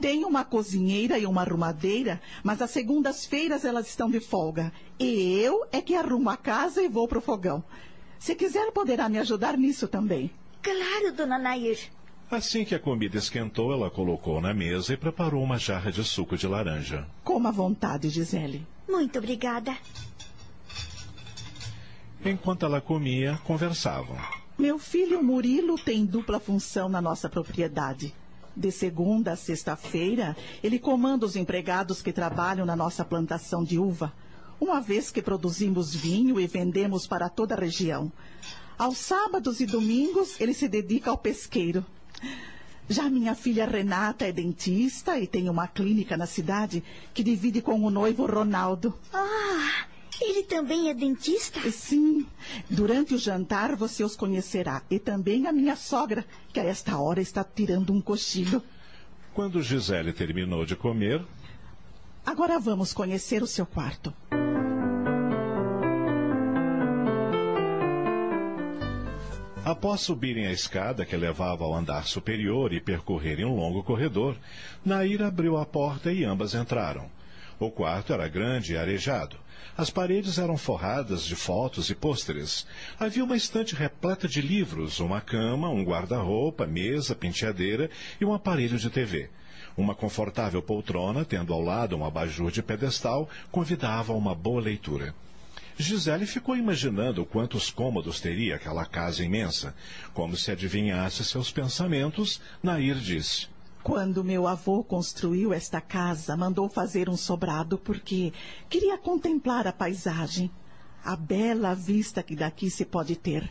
Tem uma cozinheira e uma arrumadeira, mas às segundas-feiras elas estão de folga. E eu é que arrumo a casa e vou pro fogão. Se quiser, poderá me ajudar nisso também. Claro, dona Nair. Assim que a comida esquentou, ela colocou na mesa e preparou uma jarra de suco de laranja. Coma à vontade, Gisele. Muito obrigada. Enquanto ela comia, conversavam. Meu filho Murilo tem dupla função na nossa propriedade. De segunda a sexta-feira, ele comanda os empregados que trabalham na nossa plantação de uva, uma vez que produzimos vinho e vendemos para toda a região. Aos sábados e domingos, ele se dedica ao pesqueiro. Já minha filha Renata é dentista e tem uma clínica na cidade que divide com o noivo Ronaldo. Ah, ele também é dentista? Sim. Durante o jantar você os conhecerá. E também a minha sogra, que a esta hora está tirando um cochilo. Quando Gisele terminou de comer. Agora vamos conhecer o seu quarto. Após subirem a escada que levava ao andar superior e percorrerem um longo corredor, Nair abriu a porta e ambas entraram. O quarto era grande e arejado. As paredes eram forradas de fotos e pôsteres. Havia uma estante repleta de livros, uma cama, um guarda-roupa, mesa, penteadeira e um aparelho de TV. Uma confortável poltrona, tendo ao lado um abajur de pedestal, convidava a uma boa leitura. Gisele ficou imaginando quantos cômodos teria aquela casa imensa. Como se adivinhasse seus pensamentos, Nair disse. Quando meu avô construiu esta casa, mandou fazer um sobrado porque queria contemplar a paisagem, a bela vista que daqui se pode ter.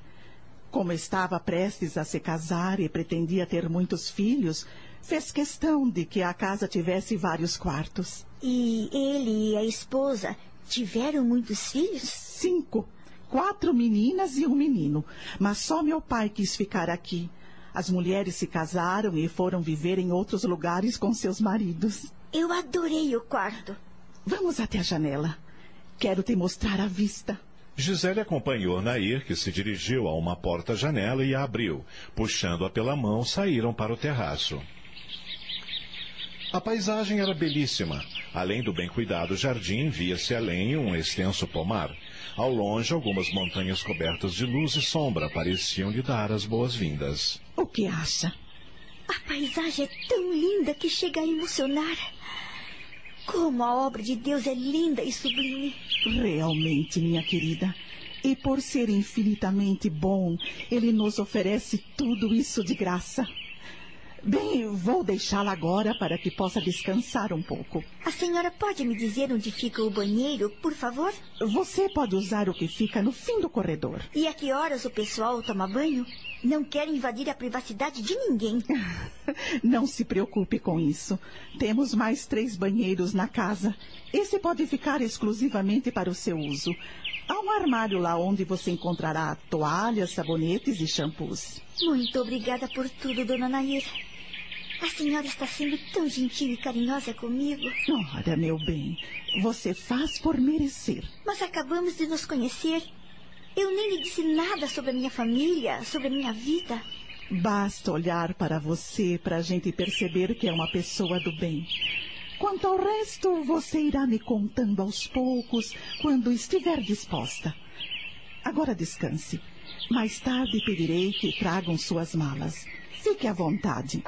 Como estava prestes a se casar e pretendia ter muitos filhos, fez questão de que a casa tivesse vários quartos. E ele e a esposa tiveram muitos filhos? Cinco. Quatro meninas e um menino. Mas só meu pai quis ficar aqui. As mulheres se casaram e foram viver em outros lugares com seus maridos. Eu adorei o quarto. Vamos até a janela. Quero te mostrar a vista. Gisele acompanhou Nair, que se dirigiu a uma porta-janela e a abriu. Puxando-a pela mão, saíram para o terraço. A paisagem era belíssima. Além do bem cuidado jardim, via-se além um extenso pomar. Ao longe, algumas montanhas cobertas de luz e sombra pareciam lhe dar as boas-vindas. O que acha? A paisagem é tão linda que chega a emocionar. Como a obra de Deus é linda e sublime. Realmente, minha querida. E por ser infinitamente bom, Ele nos oferece tudo isso de graça. Bem, vou deixá-la agora para que possa descansar um pouco. A senhora pode me dizer onde fica o banheiro, por favor? Você pode usar o que fica no fim do corredor. E a que horas o pessoal toma banho? Não quero invadir a privacidade de ninguém. Não se preocupe com isso. Temos mais três banheiros na casa. Esse pode ficar exclusivamente para o seu uso. Há um armário lá onde você encontrará toalhas, sabonetes e shampoos. Muito obrigada por tudo, dona Nair. A senhora está sendo tão gentil e carinhosa comigo. Ora, meu bem, você faz por merecer. Mas acabamos de nos conhecer. Eu nem lhe disse nada sobre a minha família, sobre a minha vida. Basta olhar para você para a gente perceber que é uma pessoa do bem. Quanto ao resto, você irá me contando aos poucos, quando estiver disposta. Agora descanse. Mais tarde pedirei que tragam suas malas. Fique à vontade.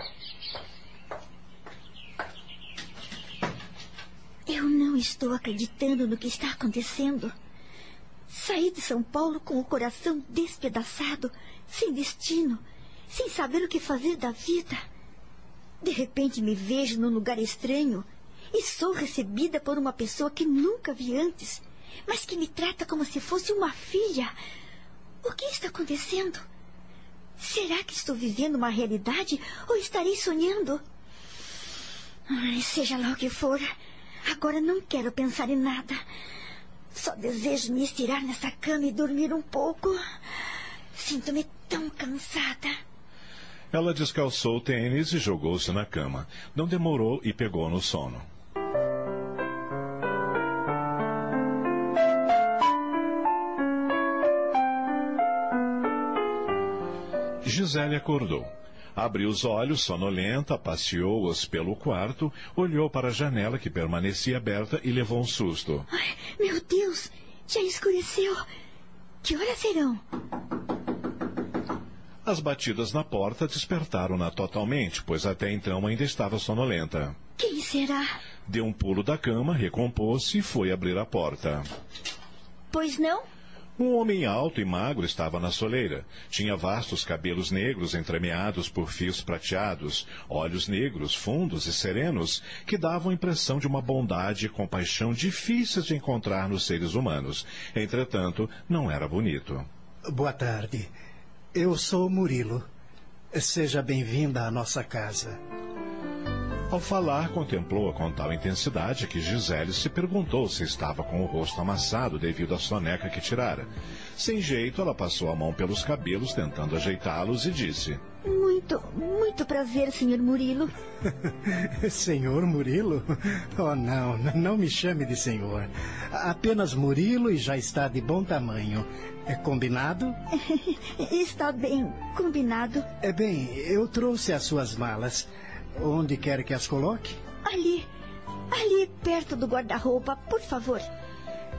Eu não estou acreditando no que está acontecendo. Saí de São Paulo com o coração despedaçado, sem destino, sem saber o que fazer da vida. De repente me vejo num lugar estranho e sou recebida por uma pessoa que nunca vi antes, mas que me trata como se fosse uma filha. O que está acontecendo? Será que estou vivendo uma realidade ou estarei sonhando? Ai, seja lá o que for, agora não quero pensar em nada. Só desejo me estirar nessa cama e dormir um pouco. Sinto-me tão cansada. Ela descalçou o tênis e jogou-se na cama. Não demorou e pegou no sono. Gisele acordou. Abriu os olhos, sonolenta, passeou-os pelo quarto, olhou para a janela que permanecia aberta e levou um susto. Ai, meu Deus! Já escureceu! Que horas serão? As batidas na porta despertaram-na totalmente, pois até então ainda estava sonolenta. Quem será? Deu um pulo da cama, recompôs-se e foi abrir a porta. Pois não? Um homem alto e magro estava na soleira. Tinha vastos cabelos negros entremeados por fios prateados, olhos negros, fundos e serenos, que davam a impressão de uma bondade e compaixão difíceis de encontrar nos seres humanos. Entretanto, não era bonito. Boa tarde. Eu sou Murilo. Seja bem-vinda à nossa casa. Ao falar, contemplou-a com tal intensidade que Gisele se perguntou se estava com o rosto amassado devido à soneca que tirara. Sem jeito, ela passou a mão pelos cabelos, tentando ajeitá-los, e disse: Muito, muito prazer, senhor Murilo. senhor Murilo? Oh, não, não me chame de senhor. Apenas Murilo e já está de bom tamanho. É combinado? está bem, combinado. É bem, eu trouxe as suas malas. Onde quer que as coloque? Ali. Ali, perto do guarda-roupa, por favor.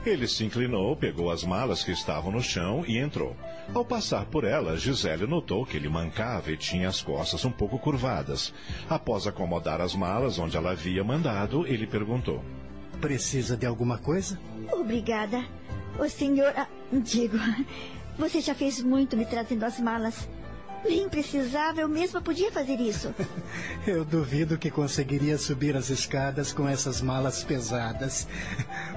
Ele se inclinou, pegou as malas que estavam no chão e entrou. Ao passar por ela, Gisele notou que ele mancava e tinha as costas um pouco curvadas. Após acomodar as malas onde ela havia mandado, ele perguntou: Precisa de alguma coisa? Obrigada. O senhor. Ah, digo, você já fez muito me trazendo as malas. Nem precisava, eu mesma podia fazer isso. Eu duvido que conseguiria subir as escadas com essas malas pesadas.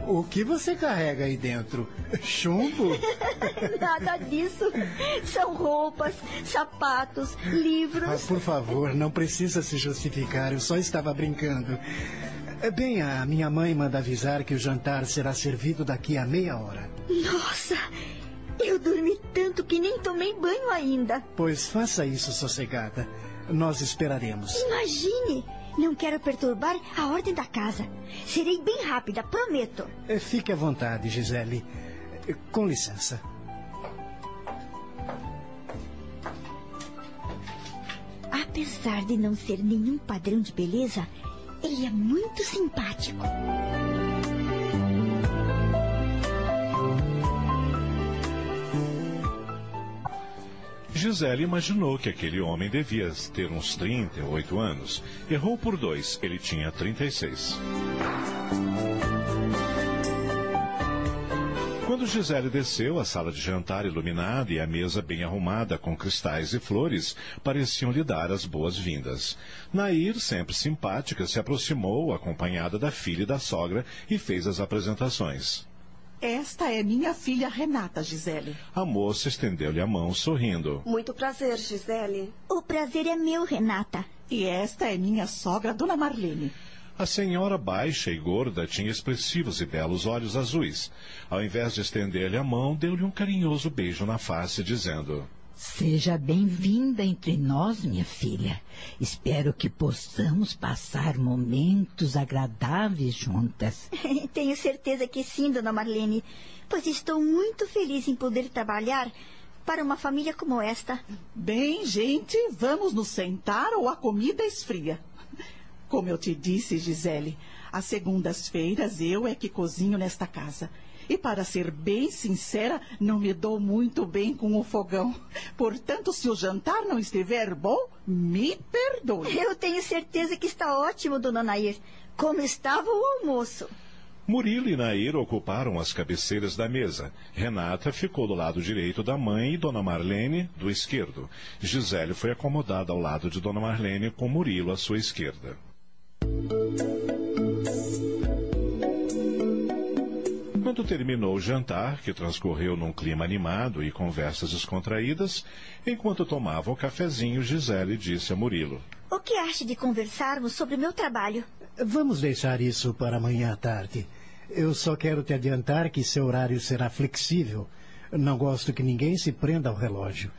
O que você carrega aí dentro? Chumbo? Nada disso. São roupas, sapatos, livros. Ah, por favor, não precisa se justificar. Eu só estava brincando. Bem, a minha mãe manda avisar que o jantar será servido daqui a meia hora. Nossa! Eu dormi tanto que nem tomei banho ainda. Pois faça isso sossegada. Nós esperaremos. Imagine! Não quero perturbar a ordem da casa. Serei bem rápida, prometo. Eh, fique à vontade, Gisele. Eh, com licença. Apesar de não ser nenhum padrão de beleza, ele é muito simpático. Gisele imaginou que aquele homem devia ter uns 38 anos. Errou por dois, ele tinha 36. Quando Gisele desceu, a sala de jantar iluminada e a mesa bem arrumada com cristais e flores pareciam lhe dar as boas-vindas. Nair, sempre simpática, se aproximou, acompanhada da filha e da sogra, e fez as apresentações. Esta é minha filha Renata, Gisele. A moça estendeu-lhe a mão, sorrindo. Muito prazer, Gisele. O prazer é meu, Renata. E esta é minha sogra, Dona Marlene. A senhora baixa e gorda tinha expressivos e belos olhos azuis. Ao invés de estender-lhe a mão, deu-lhe um carinhoso beijo na face, dizendo: Seja bem-vinda entre nós, minha filha. Espero que possamos passar momentos agradáveis juntas. Tenho certeza que sim, dona Marlene, pois estou muito feliz em poder trabalhar para uma família como esta. Bem, gente, vamos nos sentar ou a comida esfria. Como eu te disse, Gisele, às segundas-feiras eu é que cozinho nesta casa. E para ser bem sincera, não me dou muito bem com o fogão. Portanto, se o jantar não estiver bom, me perdoe. Eu tenho certeza que está ótimo, dona Nair. Como estava o almoço? Murilo e Nair ocuparam as cabeceiras da mesa. Renata ficou do lado direito da mãe e Dona Marlene do esquerdo. Gisele foi acomodada ao lado de Dona Marlene com Murilo à sua esquerda. Quando terminou o jantar, que transcorreu num clima animado e conversas descontraídas, enquanto tomava o cafezinho, Gisele disse a Murilo: O que acha de conversarmos sobre o meu trabalho? Vamos deixar isso para amanhã à tarde. Eu só quero te adiantar que seu horário será flexível. Não gosto que ninguém se prenda ao relógio.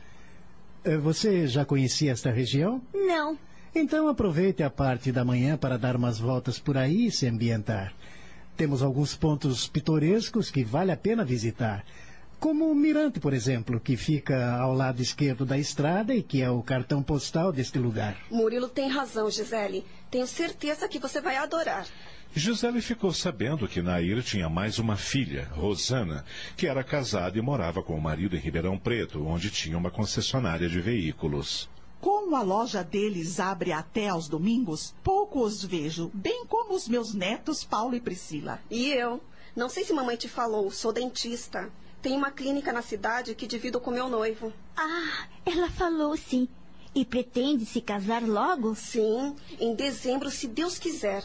Eh, Você já conhecia esta região? Não. Então aproveite a parte da manhã para dar umas voltas por aí e se ambientar. Temos alguns pontos pitorescos que vale a pena visitar. Como o Mirante, por exemplo, que fica ao lado esquerdo da estrada e que é o cartão postal deste lugar. Murilo tem razão, Gisele. Tenho certeza que você vai adorar. Gisele ficou sabendo que Nair tinha mais uma filha, Rosana, que era casada e morava com o marido em Ribeirão Preto, onde tinha uma concessionária de veículos. Como a loja deles abre até aos domingos, pouco os vejo, bem como os meus netos Paulo e Priscila. E eu? Não sei se mamãe te falou, sou dentista. Tem uma clínica na cidade que divido com meu noivo. Ah, ela falou sim. E pretende se casar logo? Sim, em dezembro, se Deus quiser.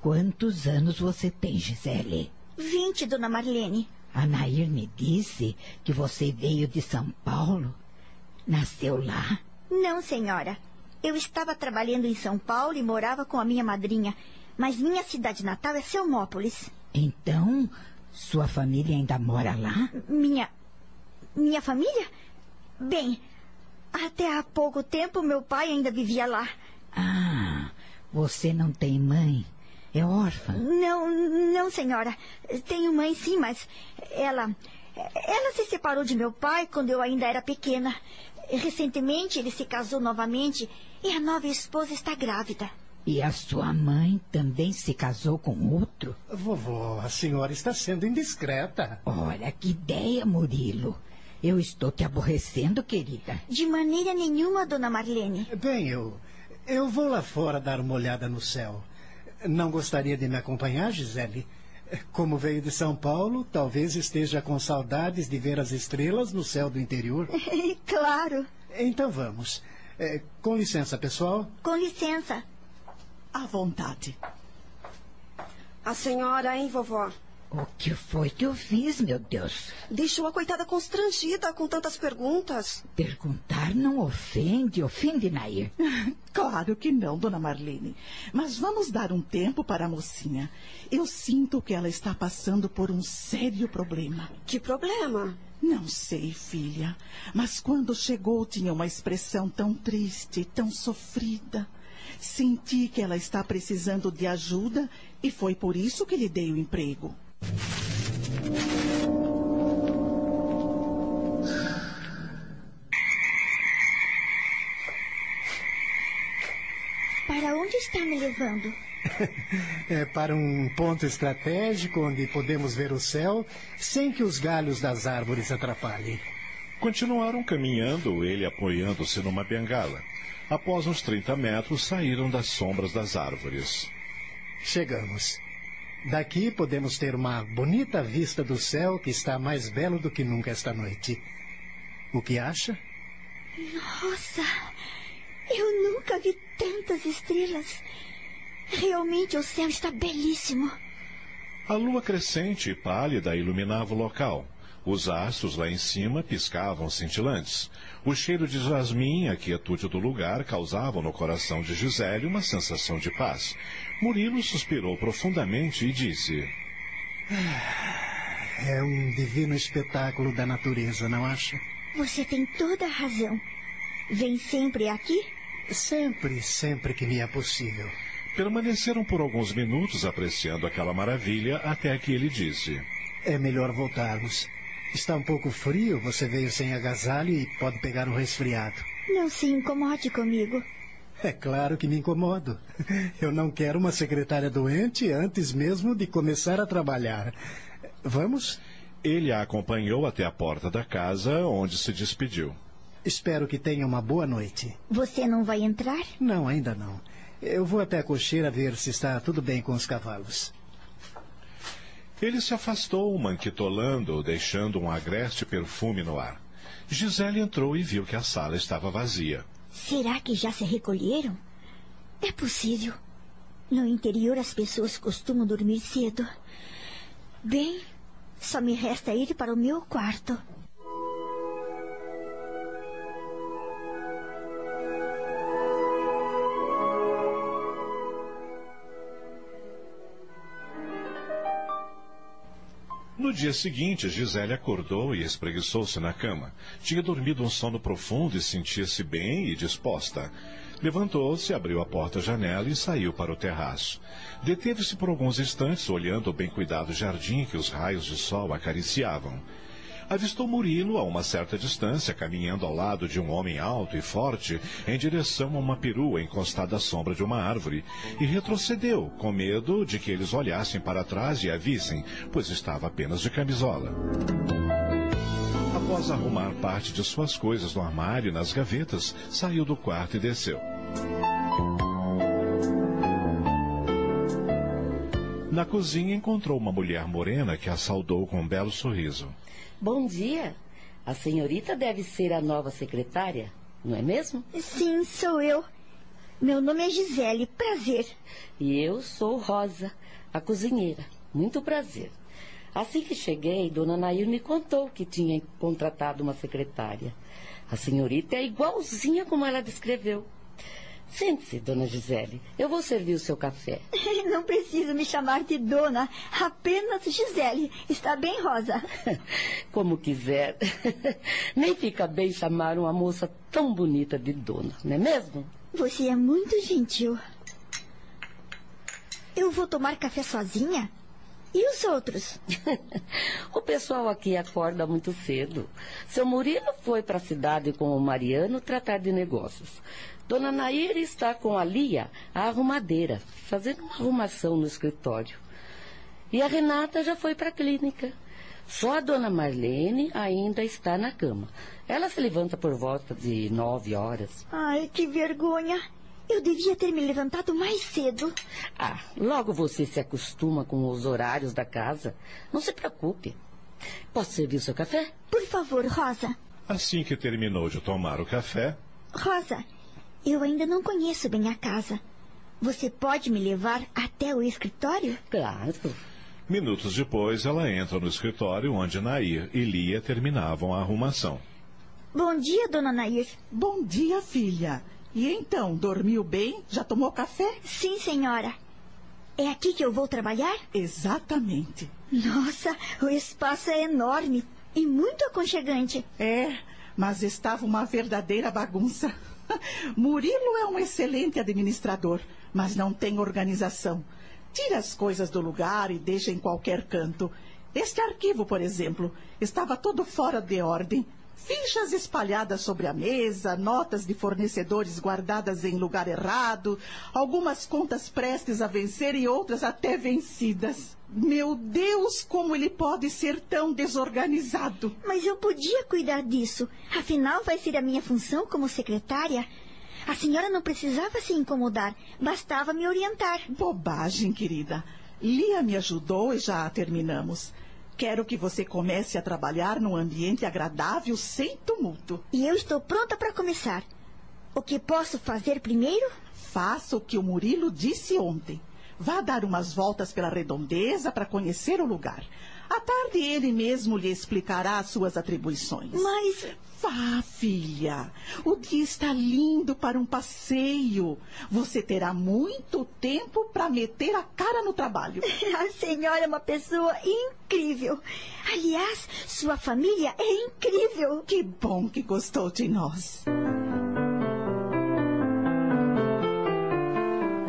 Quantos anos você tem, Gisele? Vinte, dona Marlene. A Nair me disse que você veio de São Paulo. Nasceu lá? Não, senhora. Eu estava trabalhando em São Paulo e morava com a minha madrinha, mas minha cidade natal é Selmópolis. Então, sua família ainda mora lá? Minha. Minha família? Bem, até há pouco tempo meu pai ainda vivia lá. Ah, você não tem mãe? É órfã? Não, não, senhora. Tenho mãe, sim, mas ela. Ela se separou de meu pai quando eu ainda era pequena. Recentemente ele se casou novamente e a nova esposa está grávida. E a sua mãe também se casou com outro? Vovó, a senhora está sendo indiscreta. Olha, que ideia, Murilo. Eu estou te aborrecendo, querida. De maneira nenhuma, dona Marlene. Bem, eu. Eu vou lá fora dar uma olhada no céu. Não gostaria de me acompanhar, Gisele? Como veio de São Paulo, talvez esteja com saudades de ver as estrelas no céu do interior. claro. Então vamos. É, com licença, pessoal. Com licença. À vontade. A senhora, hein, vovó? O que foi que eu fiz, meu Deus? Deixou a coitada constrangida com tantas perguntas. Perguntar não ofende, ofende, Nair. Claro que não, dona Marlene. Mas vamos dar um tempo para a mocinha. Eu sinto que ela está passando por um sério problema. Que problema? Não sei, filha. Mas quando chegou tinha uma expressão tão triste, tão sofrida. Senti que ela está precisando de ajuda e foi por isso que lhe dei o emprego. Para onde está me levando? é para um ponto estratégico onde podemos ver o céu sem que os galhos das árvores atrapalhem. Continuaram caminhando, ele apoiando-se numa bengala. Após uns 30 metros, saíram das sombras das árvores. Chegamos. Daqui podemos ter uma bonita vista do céu que está mais belo do que nunca esta noite. O que acha? Nossa, eu nunca vi tantas estrelas. Realmente o céu está belíssimo. A lua crescente e pálida iluminava o local. Os astros lá em cima piscavam cintilantes. O cheiro de jasmim e a quietude do lugar causavam no coração de Gisele uma sensação de paz. Murilo suspirou profundamente e disse: É um divino espetáculo da natureza, não acha? Você tem toda a razão. Vem sempre aqui? Sempre, sempre que me é possível. Permaneceram por alguns minutos apreciando aquela maravilha até que ele disse: É melhor voltarmos. Está um pouco frio, você veio sem agasalho e pode pegar um resfriado. Não se incomode comigo. É claro que me incomodo. Eu não quero uma secretária doente antes mesmo de começar a trabalhar. Vamos? Ele a acompanhou até a porta da casa, onde se despediu. Espero que tenha uma boa noite. Você não vai entrar? Não, ainda não. Eu vou até a cocheira ver se está tudo bem com os cavalos. Ele se afastou, manquitolando, deixando um agreste perfume no ar. Gisele entrou e viu que a sala estava vazia. Será que já se recolheram? É possível. No interior as pessoas costumam dormir cedo. Bem, só me resta ir para o meu quarto. No dia seguinte, Gisele acordou e espreguiçou-se na cama. Tinha dormido um sono profundo e sentia-se bem e disposta. Levantou-se, abriu a porta-janela e saiu para o terraço. Deteve-se por alguns instantes olhando o bem cuidado jardim que os raios de sol acariciavam. Avistou Murilo a uma certa distância, caminhando ao lado de um homem alto e forte, em direção a uma perua encostada à sombra de uma árvore, e retrocedeu, com medo de que eles olhassem para trás e a vissem, pois estava apenas de camisola. Após arrumar parte de suas coisas no armário e nas gavetas, saiu do quarto e desceu. Na cozinha encontrou uma mulher morena que a saudou com um belo sorriso. Bom dia. A senhorita deve ser a nova secretária, não é mesmo? Sim, sou eu. Meu nome é Gisele. Prazer. E eu sou Rosa, a cozinheira. Muito prazer. Assim que cheguei, dona Nair me contou que tinha contratado uma secretária. A senhorita é igualzinha como ela descreveu. Sente-se, dona Gisele. Eu vou servir o seu café. Não preciso me chamar de dona, apenas Gisele. Está bem, Rosa? Como quiser. Nem fica bem chamar uma moça tão bonita de dona, não é mesmo? Você é muito gentil. Eu vou tomar café sozinha? E os outros? o pessoal aqui acorda muito cedo. Seu Murilo foi para a cidade com o Mariano tratar de negócios. Dona Nair está com a Lia, a arrumadeira, fazendo uma arrumação no escritório. E a Renata já foi para a clínica. Só a dona Marlene ainda está na cama. Ela se levanta por volta de nove horas. Ai, que vergonha! Eu devia ter me levantado mais cedo. Ah, logo você se acostuma com os horários da casa. Não se preocupe. Posso servir o seu café? Por favor, Rosa. Assim que terminou de tomar o café. Rosa, eu ainda não conheço bem a casa. Você pode me levar até o escritório? Claro. Minutos depois, ela entra no escritório onde Nair e Lia terminavam a arrumação. Bom dia, dona Nair. Bom dia, filha. E então, dormiu bem? Já tomou café? Sim, senhora. É aqui que eu vou trabalhar? Exatamente. Nossa, o espaço é enorme e muito aconchegante. É, mas estava uma verdadeira bagunça. Murilo é um excelente administrador, mas não tem organização. Tira as coisas do lugar e deixa em qualquer canto. Este arquivo, por exemplo, estava todo fora de ordem. Fichas espalhadas sobre a mesa, notas de fornecedores guardadas em lugar errado, algumas contas prestes a vencer e outras até vencidas. Meu Deus, como ele pode ser tão desorganizado! Mas eu podia cuidar disso. Afinal, vai ser a minha função como secretária. A senhora não precisava se incomodar, bastava me orientar. Bobagem, querida. Lia me ajudou e já terminamos. Quero que você comece a trabalhar num ambiente agradável, sem tumulto. E eu estou pronta para começar. O que posso fazer primeiro? Faça o que o Murilo disse ontem. Vá dar umas voltas pela redondeza para conhecer o lugar. À tarde ele mesmo lhe explicará as suas atribuições. Mas. Vá, filha. O dia está lindo para um passeio. Você terá muito tempo para meter a cara no trabalho. A senhora é uma pessoa incrível. Aliás, sua família é incrível. Que bom que gostou de nós.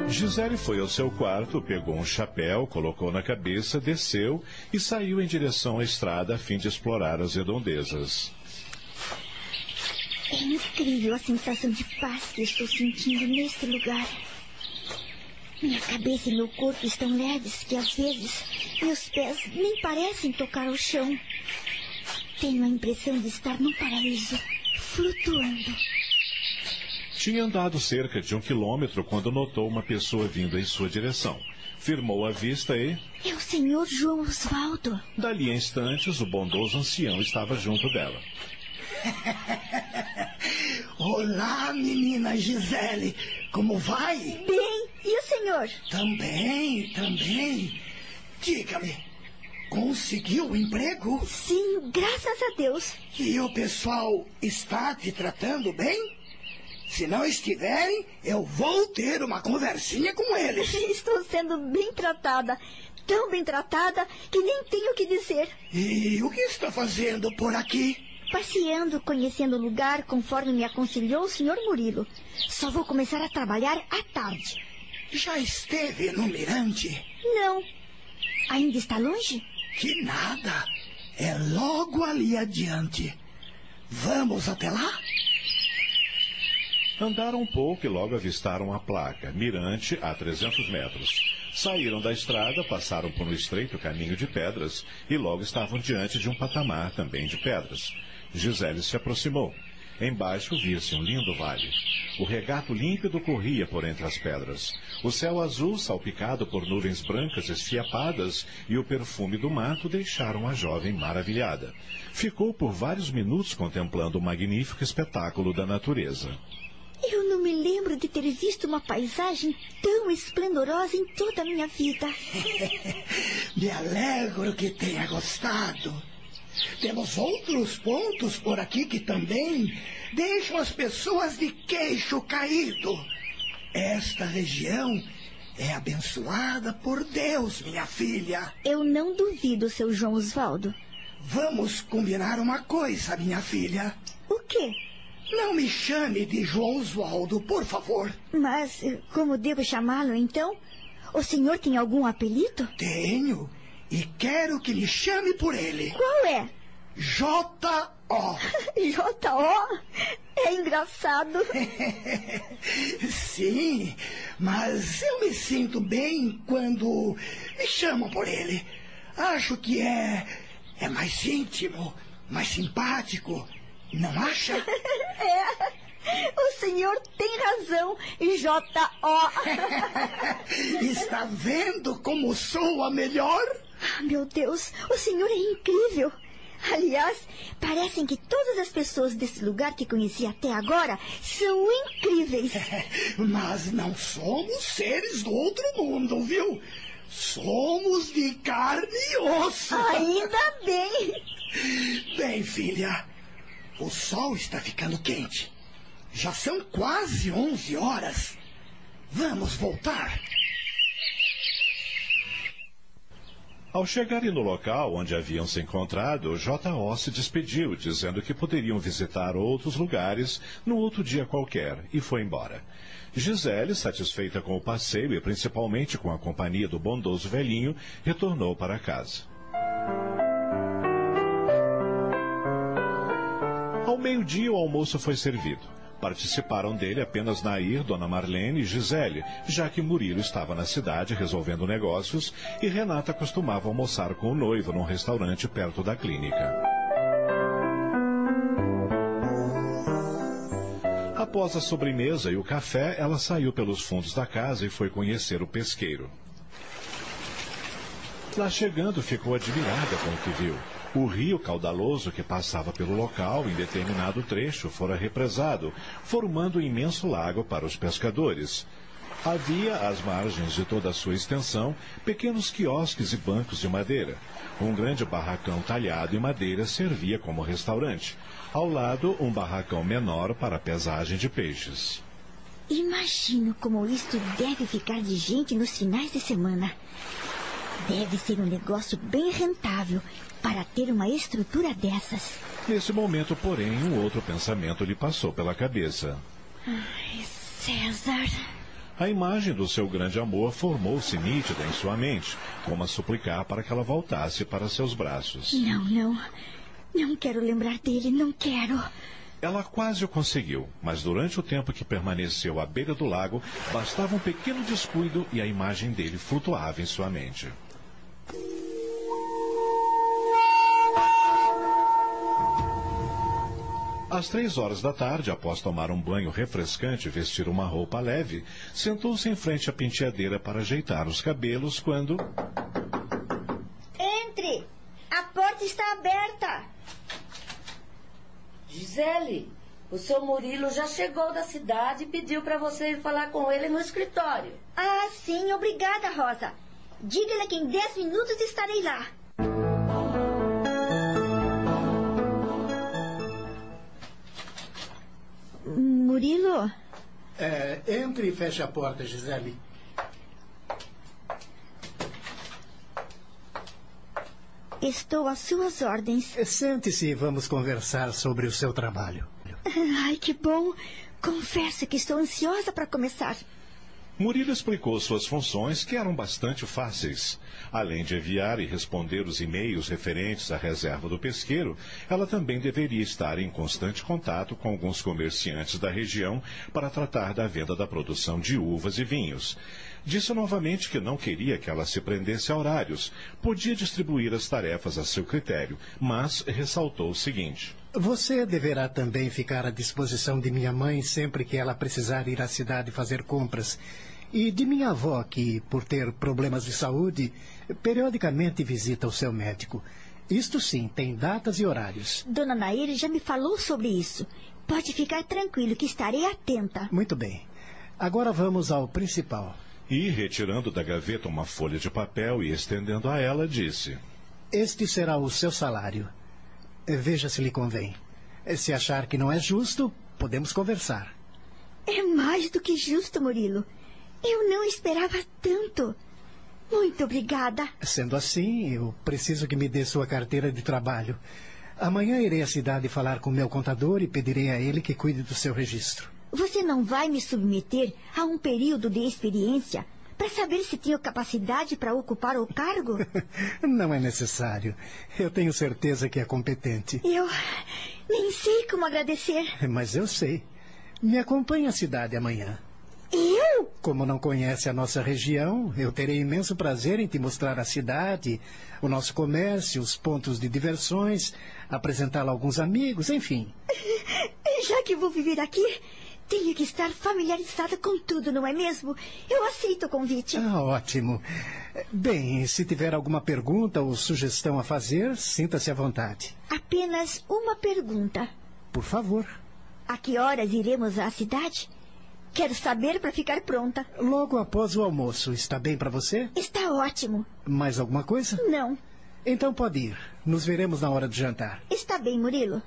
Gisele foi ao seu quarto, pegou um chapéu, colocou na cabeça, desceu e saiu em direção à estrada a fim de explorar as redondezas. É incrível a sensação de paz que estou sentindo neste lugar. Minha cabeça e meu corpo estão leves que às vezes meus pés nem parecem tocar o chão. Tenho a impressão de estar num paraíso, flutuando. Tinha andado cerca de um quilômetro quando notou uma pessoa vindo em sua direção. Firmou a vista e. É o senhor João Osvaldo. Dali a instantes, o bondoso ancião estava junto dela. Olá, menina Gisele. Como vai? Bem. E o senhor? Também, também. Diga-me, conseguiu o emprego? Sim, graças a Deus. E o pessoal está te tratando bem? Se não estiverem, eu vou ter uma conversinha com eles. Estou sendo bem tratada. Tão bem tratada que nem tenho o que dizer. E o que está fazendo por aqui? Passeando, conhecendo o lugar conforme me aconselhou o senhor Murilo. Só vou começar a trabalhar à tarde. Já esteve no mirante? Não. Ainda está longe? Que nada. É logo ali adiante. Vamos até lá? Andaram um pouco e logo avistaram a placa, Mirante, a 300 metros. Saíram da estrada, passaram por um estreito caminho de pedras e logo estavam diante de um patamar também de pedras. Gisele se aproximou. Embaixo via-se um lindo vale. O regato límpido corria por entre as pedras. O céu azul, salpicado por nuvens brancas esfiapadas, e o perfume do mato deixaram a jovem maravilhada. Ficou por vários minutos contemplando o magnífico espetáculo da natureza. Eu não me lembro de ter visto uma paisagem tão esplendorosa em toda a minha vida. me alegro que tenha gostado. Temos outros pontos por aqui que também deixam as pessoas de queixo caído. Esta região é abençoada por Deus, minha filha. Eu não duvido, seu João Osvaldo. Vamos combinar uma coisa, minha filha. O quê? Não me chame de João Osvaldo, por favor. Mas eh, como devo chamá-lo, então? O senhor tem algum apelido? Tenho. E quero que me chame por ele. Qual é? J.O. J.O. É engraçado. Sim, mas eu me sinto bem quando me chamam por ele. Acho que é. é mais íntimo, mais simpático. Não acha? É. O senhor tem razão, J.O. Está vendo como sou a melhor? Ah, meu Deus, o senhor é incrível. Aliás, parecem que todas as pessoas desse lugar que conheci até agora são incríveis. Mas não somos seres do outro mundo, viu? Somos de carne e osso. Ainda bem. Bem, filha, o sol está ficando quente. Já são quase 11 horas. Vamos voltar. Ao chegarem no local onde haviam se encontrado, J.O. se despediu, dizendo que poderiam visitar outros lugares no outro dia qualquer, e foi embora. Gisele, satisfeita com o passeio e principalmente com a companhia do bondoso velhinho, retornou para casa. Meio-dia, o almoço foi servido. Participaram dele apenas Nair, Dona Marlene e Gisele, já que Murilo estava na cidade resolvendo negócios e Renata costumava almoçar com o noivo num restaurante perto da clínica. Após a sobremesa e o café, ela saiu pelos fundos da casa e foi conhecer o pesqueiro. Lá chegando, ficou admirada com o que viu. O rio caudaloso que passava pelo local em determinado trecho fora represado, formando um imenso lago para os pescadores. Havia, às margens de toda a sua extensão, pequenos quiosques e bancos de madeira. Um grande barracão talhado em madeira servia como restaurante. Ao lado, um barracão menor para pesagem de peixes. Imagino como isto deve ficar de gente nos finais de semana. Deve ser um negócio bem rentável para ter uma estrutura dessas. Nesse momento, porém, um outro pensamento lhe passou pela cabeça. Ai, César. A imagem do seu grande amor formou-se nítida em sua mente, como a suplicar para que ela voltasse para seus braços. Não, não. Não quero lembrar dele, não quero. Ela quase o conseguiu, mas durante o tempo que permaneceu à beira do lago, bastava um pequeno descuido e a imagem dele flutuava em sua mente. Às três horas da tarde, após tomar um banho refrescante e vestir uma roupa leve, sentou-se em frente à penteadeira para ajeitar os cabelos quando. Entre! A porta está aberta! Gisele, o seu Murilo já chegou da cidade e pediu para você ir falar com ele no escritório. Ah, sim, obrigada, Rosa. Diga-lhe que em dez minutos estarei lá. Murilo? É, entre e feche a porta, Gisele. Estou às suas ordens. Sente-se e vamos conversar sobre o seu trabalho. Ai, que bom. Confesso que estou ansiosa para começar. Murilo explicou suas funções, que eram bastante fáceis. Além de enviar e responder os e-mails referentes à reserva do pesqueiro, ela também deveria estar em constante contato com alguns comerciantes da região para tratar da venda da produção de uvas e vinhos. Disse novamente que não queria que ela se prendesse a horários, podia distribuir as tarefas a seu critério, mas ressaltou o seguinte. Você deverá também ficar à disposição de minha mãe sempre que ela precisar ir à cidade fazer compras. E de minha avó, que, por ter problemas de saúde, periodicamente visita o seu médico. Isto sim, tem datas e horários. Dona Nair já me falou sobre isso. Pode ficar tranquilo que estarei atenta. Muito bem. Agora vamos ao principal. E, retirando da gaveta uma folha de papel e estendendo a ela, disse: Este será o seu salário. Veja se lhe convém. Se achar que não é justo, podemos conversar. É mais do que justo, Murilo. Eu não esperava tanto. Muito obrigada. Sendo assim, eu preciso que me dê sua carteira de trabalho. Amanhã irei à cidade falar com meu contador e pedirei a ele que cuide do seu registro. Você não vai me submeter a um período de experiência para saber se tenho capacidade para ocupar o cargo? Não é necessário. Eu tenho certeza que é competente. Eu nem sei como agradecer. Mas eu sei. Me acompanhe à cidade amanhã. Eu? Como não conhece a nossa região, eu terei imenso prazer em te mostrar a cidade, o nosso comércio, os pontos de diversões, apresentá-la a alguns amigos, enfim. Já que vou viver aqui, tenho que estar familiarizada com tudo, não é mesmo? Eu aceito o convite. Ah, ótimo. Bem, se tiver alguma pergunta ou sugestão a fazer, sinta-se à vontade. Apenas uma pergunta. Por favor. A que horas iremos à cidade? Quero saber para ficar pronta. Logo após o almoço, está bem para você? Está ótimo. Mais alguma coisa? Não. Então pode ir. Nos veremos na hora do jantar. Está bem, Murilo.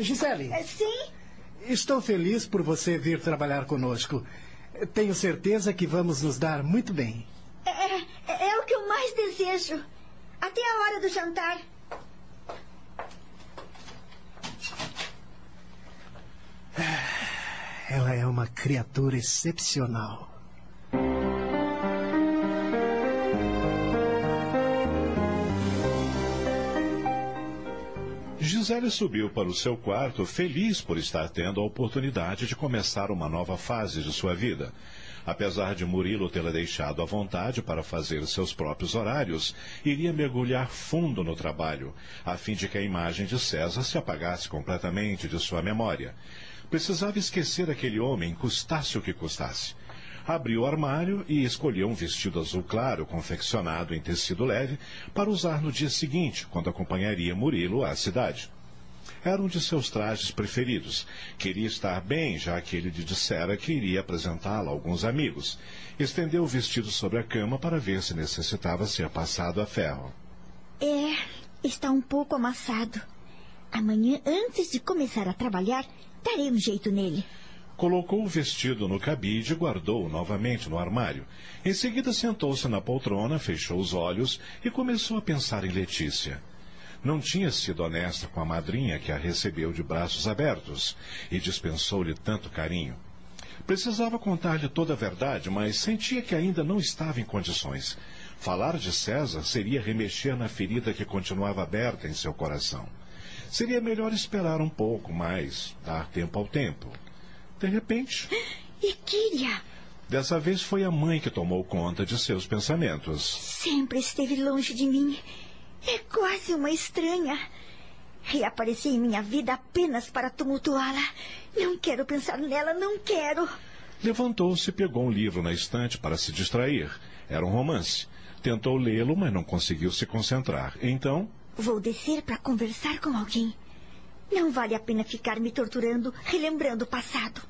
Gisele. Sim? Estou feliz por você vir trabalhar conosco. Tenho certeza que vamos nos dar muito bem. É, é, é o que eu mais desejo. Até a hora do jantar. Ela é uma criatura excepcional. Gisele subiu para o seu quarto feliz por estar tendo a oportunidade de começar uma nova fase de sua vida. Apesar de Murilo tê-la deixado à vontade para fazer seus próprios horários, iria mergulhar fundo no trabalho, a fim de que a imagem de César se apagasse completamente de sua memória. Precisava esquecer aquele homem, custasse o que custasse. Abriu o armário e escolheu um vestido azul claro, confeccionado em tecido leve, para usar no dia seguinte, quando acompanharia Murilo à cidade. Era um de seus trajes preferidos. Queria estar bem, já que ele lhe dissera que iria apresentá-la a alguns amigos. Estendeu o vestido sobre a cama para ver se necessitava ser passado a ferro. É, está um pouco amassado. Amanhã, antes de começar a trabalhar, darei um jeito nele. Colocou o vestido no cabide e guardou-o novamente no armário. Em seguida sentou-se na poltrona, fechou os olhos e começou a pensar em Letícia. Não tinha sido honesta com a madrinha que a recebeu de braços abertos e dispensou-lhe tanto carinho. Precisava contar-lhe toda a verdade, mas sentia que ainda não estava em condições. Falar de César seria remexer na ferida que continuava aberta em seu coração. Seria melhor esperar um pouco mais, dar tempo ao tempo. De repente. Iquíria! Dessa vez foi a mãe que tomou conta de seus pensamentos. Sempre esteve longe de mim. É quase uma estranha. Reapareceu em minha vida apenas para tumultuá-la. Não quero pensar nela, não quero. Levantou-se e pegou um livro na estante para se distrair. Era um romance. Tentou lê-lo, mas não conseguiu se concentrar. Então. Vou descer para conversar com alguém. Não vale a pena ficar me torturando, relembrando o passado.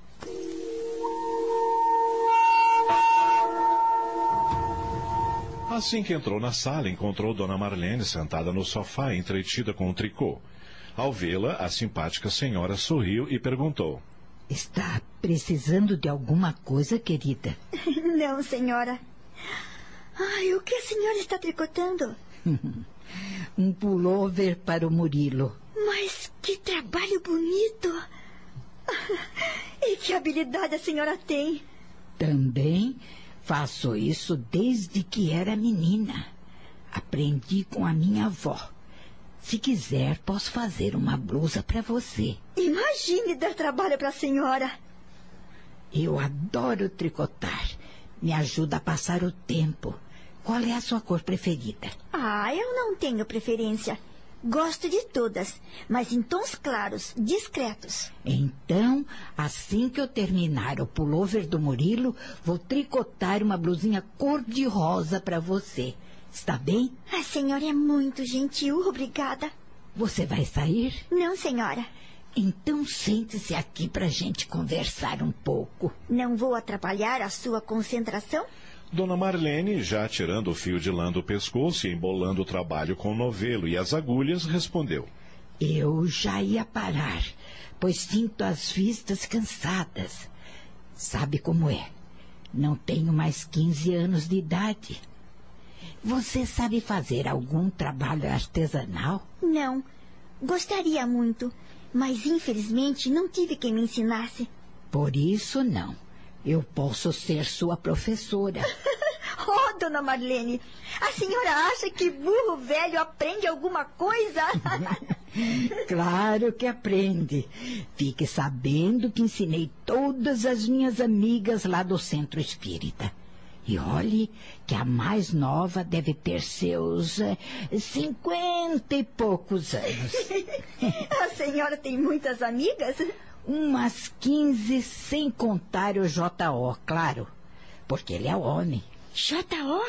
Assim que entrou na sala, encontrou Dona Marlene sentada no sofá, entretida com um tricô. Ao vê-la, a simpática senhora sorriu e perguntou: Está precisando de alguma coisa, querida? Não, senhora. Ai, o que a senhora está tricotando? um pullover para o Murilo. Mas que trabalho bonito! E que habilidade a senhora tem! Também faço isso desde que era menina. Aprendi com a minha avó. Se quiser, posso fazer uma blusa para você. Imagine dar trabalho para a senhora. Eu adoro tricotar. Me ajuda a passar o tempo. Qual é a sua cor preferida? Ah, eu não tenho preferência. Gosto de todas, mas em tons claros, discretos. Então, assim que eu terminar o pullover do Murilo, vou tricotar uma blusinha cor-de-rosa para você. Está bem? A senhora é muito gentil, obrigada. Você vai sair? Não, senhora. Então sente-se aqui para gente conversar um pouco. Não vou atrapalhar a sua concentração? Dona Marlene, já tirando o fio de lã do pescoço e embolando o trabalho com o novelo e as agulhas, respondeu: Eu já ia parar, pois sinto as vistas cansadas. Sabe como é? Não tenho mais 15 anos de idade. Você sabe fazer algum trabalho artesanal? Não. Gostaria muito, mas infelizmente não tive quem me ensinasse. Por isso, não. Eu posso ser sua professora. oh, dona Marlene, a senhora acha que burro velho aprende alguma coisa? claro que aprende. Fique sabendo que ensinei todas as minhas amigas lá do centro espírita. E olhe que a mais nova deve ter seus eh, cinquenta e poucos anos. a senhora tem muitas amigas? Umas quinze, sem contar o J.O., claro. Porque ele é homem. J.O.?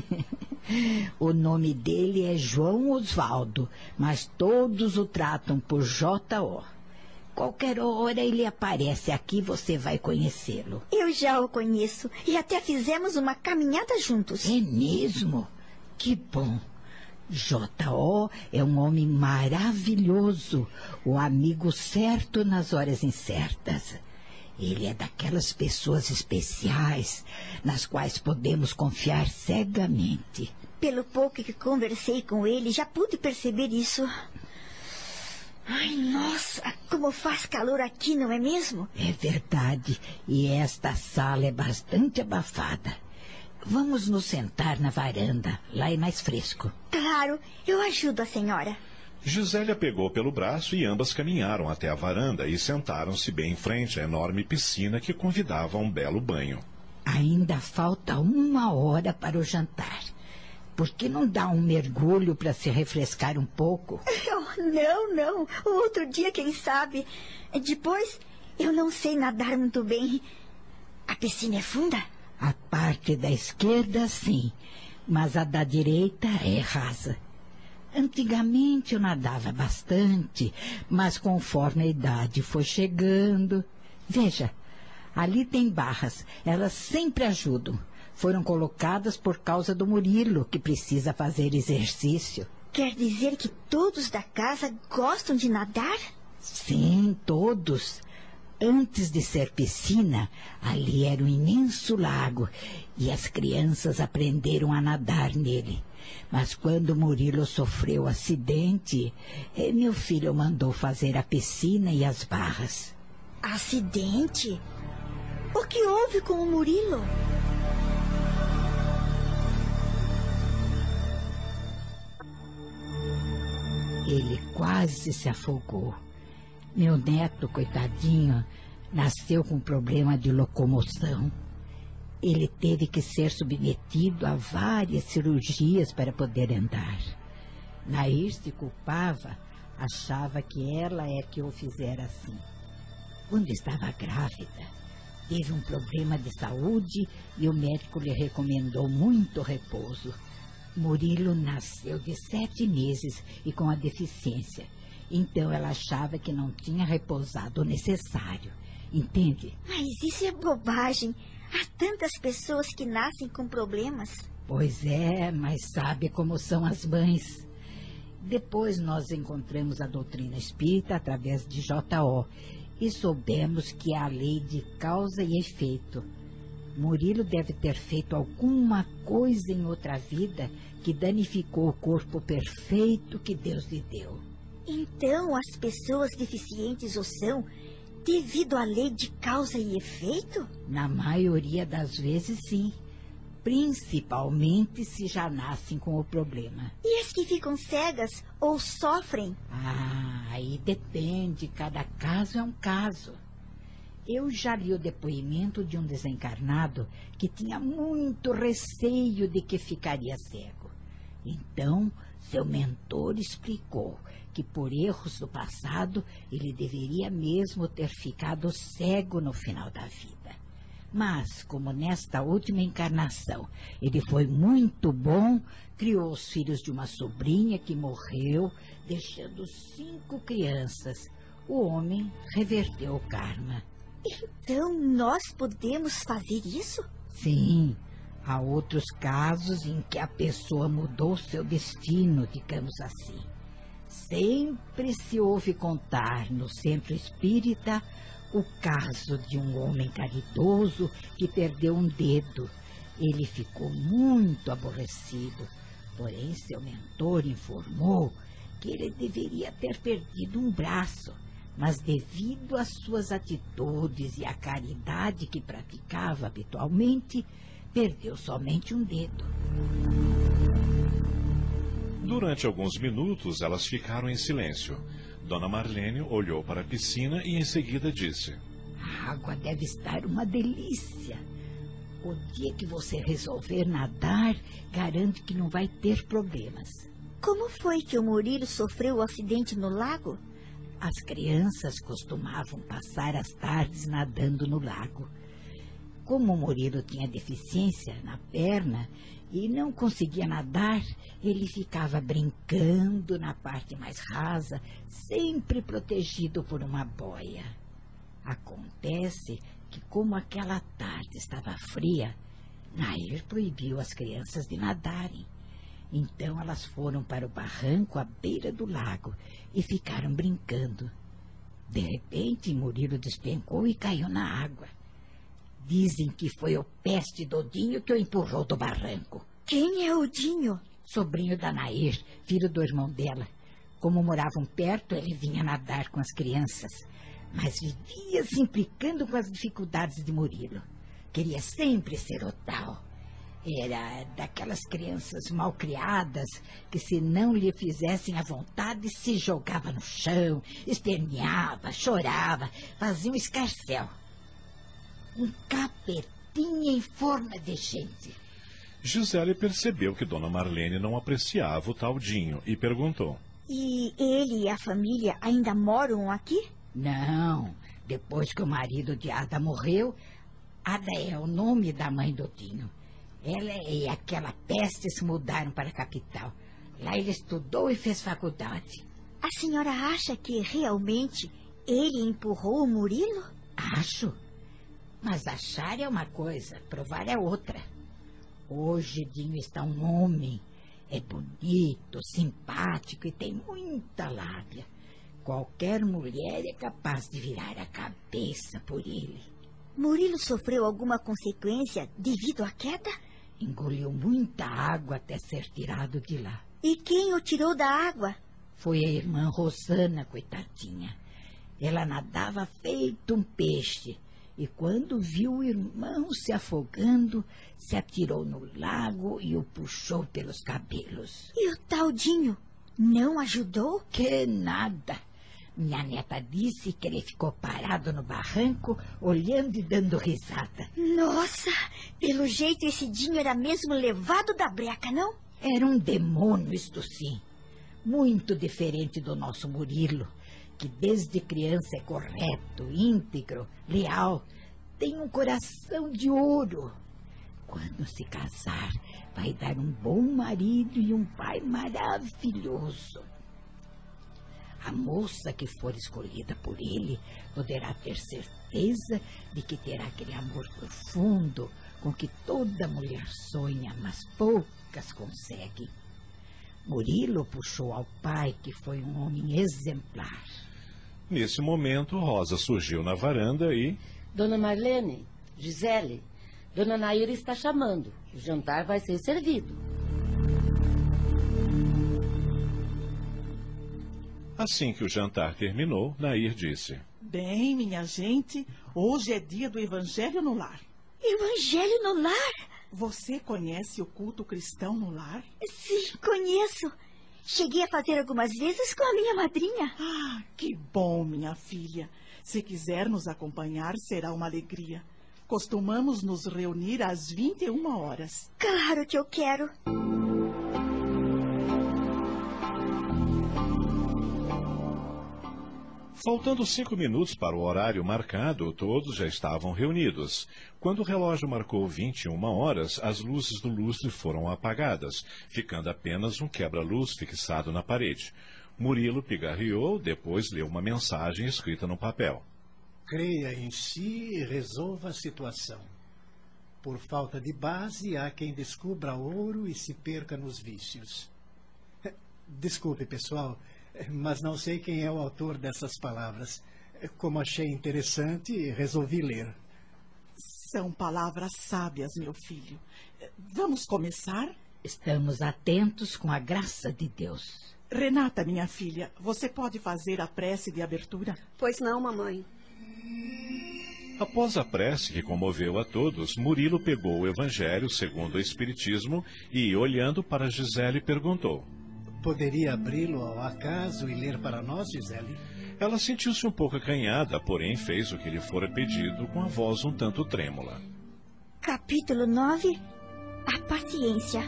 o nome dele é João Osvaldo, mas todos o tratam por J.O. Qualquer hora ele aparece aqui, você vai conhecê-lo. Eu já o conheço e até fizemos uma caminhada juntos. É mesmo? Que bom. J.O. é um homem maravilhoso, o amigo certo nas horas incertas. Ele é daquelas pessoas especiais nas quais podemos confiar cegamente. Pelo pouco que conversei com ele, já pude perceber isso. Ai, nossa, como faz calor aqui, não é mesmo? É verdade. E esta sala é bastante abafada. Vamos nos sentar na varanda. Lá é mais fresco. Claro, eu ajudo a senhora. Gisélia pegou pelo braço e ambas caminharam até a varanda e sentaram-se bem em frente à enorme piscina que convidava a um belo banho. Ainda falta uma hora para o jantar. Por que não dá um mergulho para se refrescar um pouco? Oh, não, não. Outro dia, quem sabe. Depois, eu não sei nadar muito bem. A piscina é funda? A parte da esquerda, sim. Mas a da direita é rasa. Antigamente eu nadava bastante, mas conforme a idade foi chegando. Veja, ali tem barras. Elas sempre ajudam. Foram colocadas por causa do Murilo, que precisa fazer exercício. Quer dizer que todos da casa gostam de nadar? Sim, todos. Antes de ser piscina, ali era um imenso lago e as crianças aprenderam a nadar nele. Mas quando Murilo sofreu acidente, eh, meu filho mandou fazer a piscina e as barras. Acidente? O que houve com o Murilo? Ele quase se afogou. Meu neto, coitadinho, nasceu com problema de locomoção. Ele teve que ser submetido a várias cirurgias para poder andar. Nair se culpava, achava que ela é que o fizera assim. Quando estava grávida, teve um problema de saúde e o médico lhe recomendou muito repouso. Murilo nasceu de sete meses e com a deficiência. Então ela achava que não tinha repousado o necessário. Entende? Mas isso é bobagem. Há tantas pessoas que nascem com problemas. Pois é, mas sabe como são as mães. Depois nós encontramos a doutrina espírita através de J.O. e soubemos que há a lei de causa e efeito. Murilo deve ter feito alguma coisa em outra vida que danificou o corpo perfeito que Deus lhe deu. Então as pessoas deficientes o são devido à lei de causa e efeito? Na maioria das vezes, sim. Principalmente se já nascem com o problema. E as que ficam cegas ou sofrem? Ah, aí depende. Cada caso é um caso. Eu já li o depoimento de um desencarnado que tinha muito receio de que ficaria cego. Então, seu mentor explicou que, por erros do passado, ele deveria mesmo ter ficado cego no final da vida. Mas, como nesta última encarnação ele foi muito bom, criou os filhos de uma sobrinha que morreu, deixando cinco crianças. O homem reverteu o karma. Então nós podemos fazer isso? Sim. Há outros casos em que a pessoa mudou seu destino, digamos assim. Sempre se ouve contar no centro espírita o caso de um homem caridoso que perdeu um dedo. Ele ficou muito aborrecido, porém seu mentor informou que ele deveria ter perdido um braço, mas devido às suas atitudes e à caridade que praticava habitualmente, perdeu somente um dedo. Durante alguns minutos, elas ficaram em silêncio. Dona Marlene olhou para a piscina e em seguida disse: A água deve estar uma delícia. O dia que você resolver nadar, garanto que não vai ter problemas. Como foi que o Murilo sofreu o acidente no lago? As crianças costumavam passar as tardes nadando no lago. Como o Murilo tinha deficiência na perna e não conseguia nadar, ele ficava brincando na parte mais rasa, sempre protegido por uma boia. Acontece que, como aquela tarde estava fria, Nair proibiu as crianças de nadarem. Então elas foram para o barranco à beira do lago e ficaram brincando. De repente, Murilo despencou e caiu na água. Dizem que foi o peste Dodinho que o empurrou do barranco. Quem é o Dinho? Sobrinho da Nair, filho do irmão dela. Como moravam perto, ele vinha nadar com as crianças, mas vivia se implicando com as dificuldades de Murilo. Queria sempre ser o tal. Era daquelas crianças mal criadas que, se não lhe fizessem à vontade, se jogava no chão, esperneava, chorava, fazia um escarcel um capetinha em forma de gente. Gisele percebeu que Dona Marlene não apreciava o tal Dinho e perguntou. E ele e a família ainda moram aqui? Não. Depois que o marido de Ada morreu, Ada é o nome da mãe do Dinho. Ela e aquela peste se mudaram para a capital. Lá ele estudou e fez faculdade. A senhora acha que realmente ele empurrou o Murilo? Acho. Mas achar é uma coisa, provar é outra. Hoje Dinho está um homem. É bonito, simpático e tem muita lábia. Qualquer mulher é capaz de virar a cabeça por ele. Murilo sofreu alguma consequência devido à queda? Engoliu muita água até ser tirado de lá. E quem o tirou da água? Foi a irmã Rosana, coitadinha. Ela nadava feito um peixe e quando viu o irmão se afogando, se atirou no lago e o puxou pelos cabelos. E o taldinho não ajudou? Que nada. Minha neta disse que ele ficou parado no barranco, olhando e dando risada. Nossa, pelo jeito esse Dinho era mesmo levado da breca, não? Era um demônio, isto sim. Muito diferente do nosso Murilo que desde criança é correto, íntegro, leal, tem um coração de ouro. Quando se casar, vai dar um bom marido e um pai maravilhoso. A moça que for escolhida por ele poderá ter certeza de que terá aquele amor profundo com que toda mulher sonha, mas poucas conseguem. Murilo puxou ao pai, que foi um homem exemplar. Nesse momento, Rosa surgiu na varanda e. Dona Marlene, Gisele, Dona Naira está chamando. O jantar vai ser servido. Assim que o jantar terminou, Nair disse: Bem, minha gente, hoje é dia do Evangelho no Lar. Evangelho no Lar? Você conhece o culto cristão no lar? Sim, conheço. Cheguei a fazer algumas vezes com a minha madrinha. Ah, que bom, minha filha. Se quiser nos acompanhar, será uma alegria. Costumamos nos reunir às 21 horas. Claro que eu quero. Faltando cinco minutos para o horário marcado, todos já estavam reunidos. Quando o relógio marcou 21 horas, as luzes do lustre foram apagadas, ficando apenas um quebra-luz fixado na parede. Murilo pigarreou, depois leu uma mensagem escrita no papel. Creia em si e resolva a situação. Por falta de base, há quem descubra ouro e se perca nos vícios. Desculpe, pessoal, mas não sei quem é o autor dessas palavras. Como achei interessante, resolvi ler. São palavras sábias, meu filho. Vamos começar? Estamos atentos com a graça de Deus. Renata, minha filha, você pode fazer a prece de abertura? Pois não, mamãe. Após a prece que comoveu a todos, Murilo pegou o Evangelho segundo o Espiritismo e, olhando para Gisele, perguntou: Poderia abri-lo ao acaso e ler para nós, Gisele? Ela sentiu-se um pouco acanhada, porém fez o que lhe fora pedido com a voz um tanto trêmula. Capítulo 9 A paciência.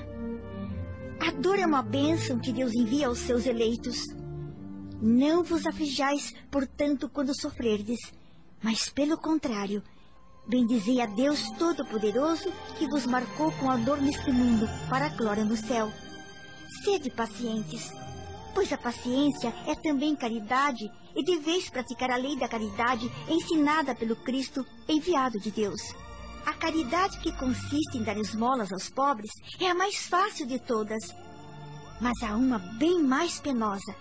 A dor é uma bênção que Deus envia aos seus eleitos. Não vos aflijais, portanto, quando sofrerdes, mas pelo contrário, bendizei a Deus Todo-Poderoso que vos marcou com a dor neste mundo para a glória no céu. Sede pacientes, pois a paciência é também caridade e deveis praticar a lei da caridade ensinada pelo Cristo enviado de Deus. A caridade que consiste em dar esmolas aos pobres é a mais fácil de todas. Mas há uma bem mais penosa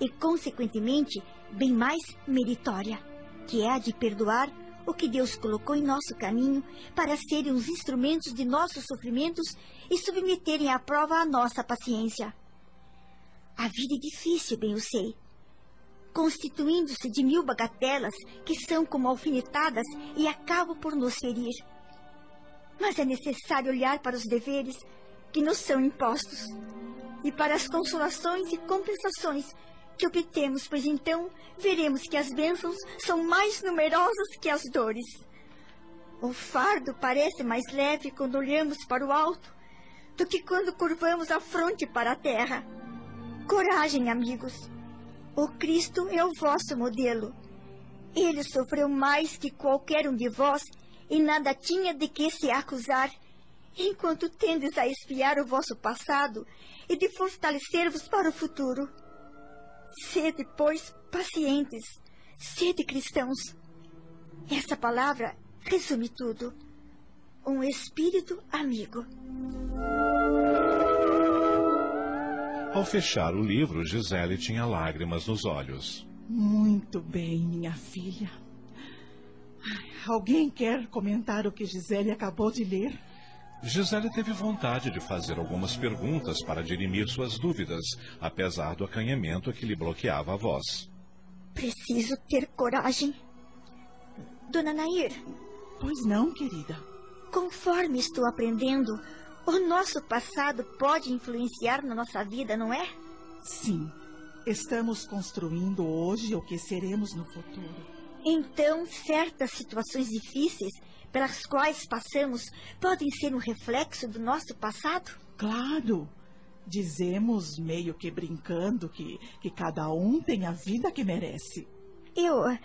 e, consequentemente, bem mais meritória, que é a de perdoar o que Deus colocou em nosso caminho para serem os instrumentos de nossos sofrimentos e submeterem à prova a nossa paciência. A vida é difícil, bem eu sei, constituindo-se de mil bagatelas que são como alfinetadas e acabam por nos ferir. Mas é necessário olhar para os deveres que nos são impostos e para as consolações e compensações que obtemos, pois então veremos que as bênçãos são mais numerosas que as dores. O fardo parece mais leve quando olhamos para o alto do que quando curvamos a fronte para a terra. Coragem, amigos. O Cristo é o vosso modelo. Ele sofreu mais que qualquer um de vós e nada tinha de que se acusar, enquanto tendes a espiar o vosso passado e de fortalecer-vos para o futuro. Sede, pois, pacientes, sede cristãos. Essa palavra resume tudo. Um espírito amigo. Ao fechar o livro, Gisele tinha lágrimas nos olhos. Muito bem, minha filha. Alguém quer comentar o que Gisele acabou de ler? Gisele teve vontade de fazer algumas perguntas para dirimir suas dúvidas, apesar do acanhamento que lhe bloqueava a voz. Preciso ter coragem. Dona Nair. Pois não, querida. Conforme estou aprendendo, o nosso passado pode influenciar na nossa vida, não é? Sim. Estamos construindo hoje o que seremos no futuro. Então, certas situações difíceis pelas quais passamos podem ser um reflexo do nosso passado? Claro. Dizemos, meio que brincando, que, que cada um tem a vida que merece. Eu. é,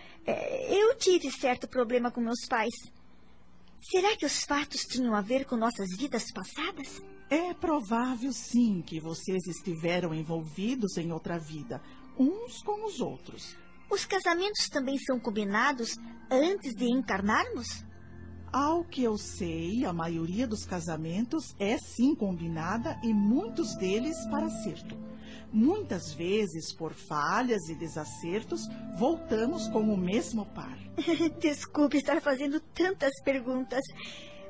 Eu tive certo problema com meus pais. Será que os fatos tinham a ver com nossas vidas passadas? É provável, sim, que vocês estiveram envolvidos em outra vida, uns com os outros. Os casamentos também são combinados antes de encarnarmos? Ao que eu sei, a maioria dos casamentos é sim combinada e muitos deles para acerto. Muitas vezes, por falhas e desacertos, voltamos com o mesmo par. Desculpe estar fazendo tantas perguntas,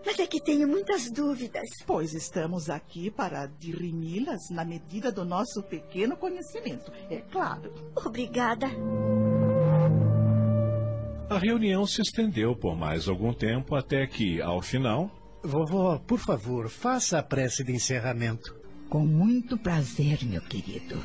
mas é que tenho muitas dúvidas. Pois estamos aqui para dirimi-las na medida do nosso pequeno conhecimento, é claro. Obrigada. A reunião se estendeu por mais algum tempo até que, ao final, Vovó, por favor, faça a prece de encerramento. Com muito prazer, meu querido.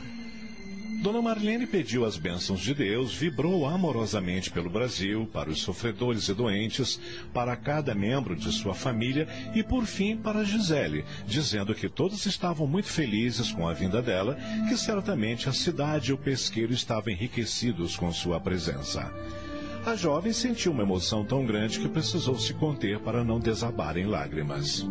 Dona Marlene pediu as bênçãos de Deus, vibrou amorosamente pelo Brasil, para os sofredores e doentes, para cada membro de sua família e, por fim, para Gisele, dizendo que todos estavam muito felizes com a vinda dela, que certamente a cidade e o pesqueiro estavam enriquecidos com sua presença. A jovem sentiu uma emoção tão grande que precisou se conter para não desabar em lágrimas.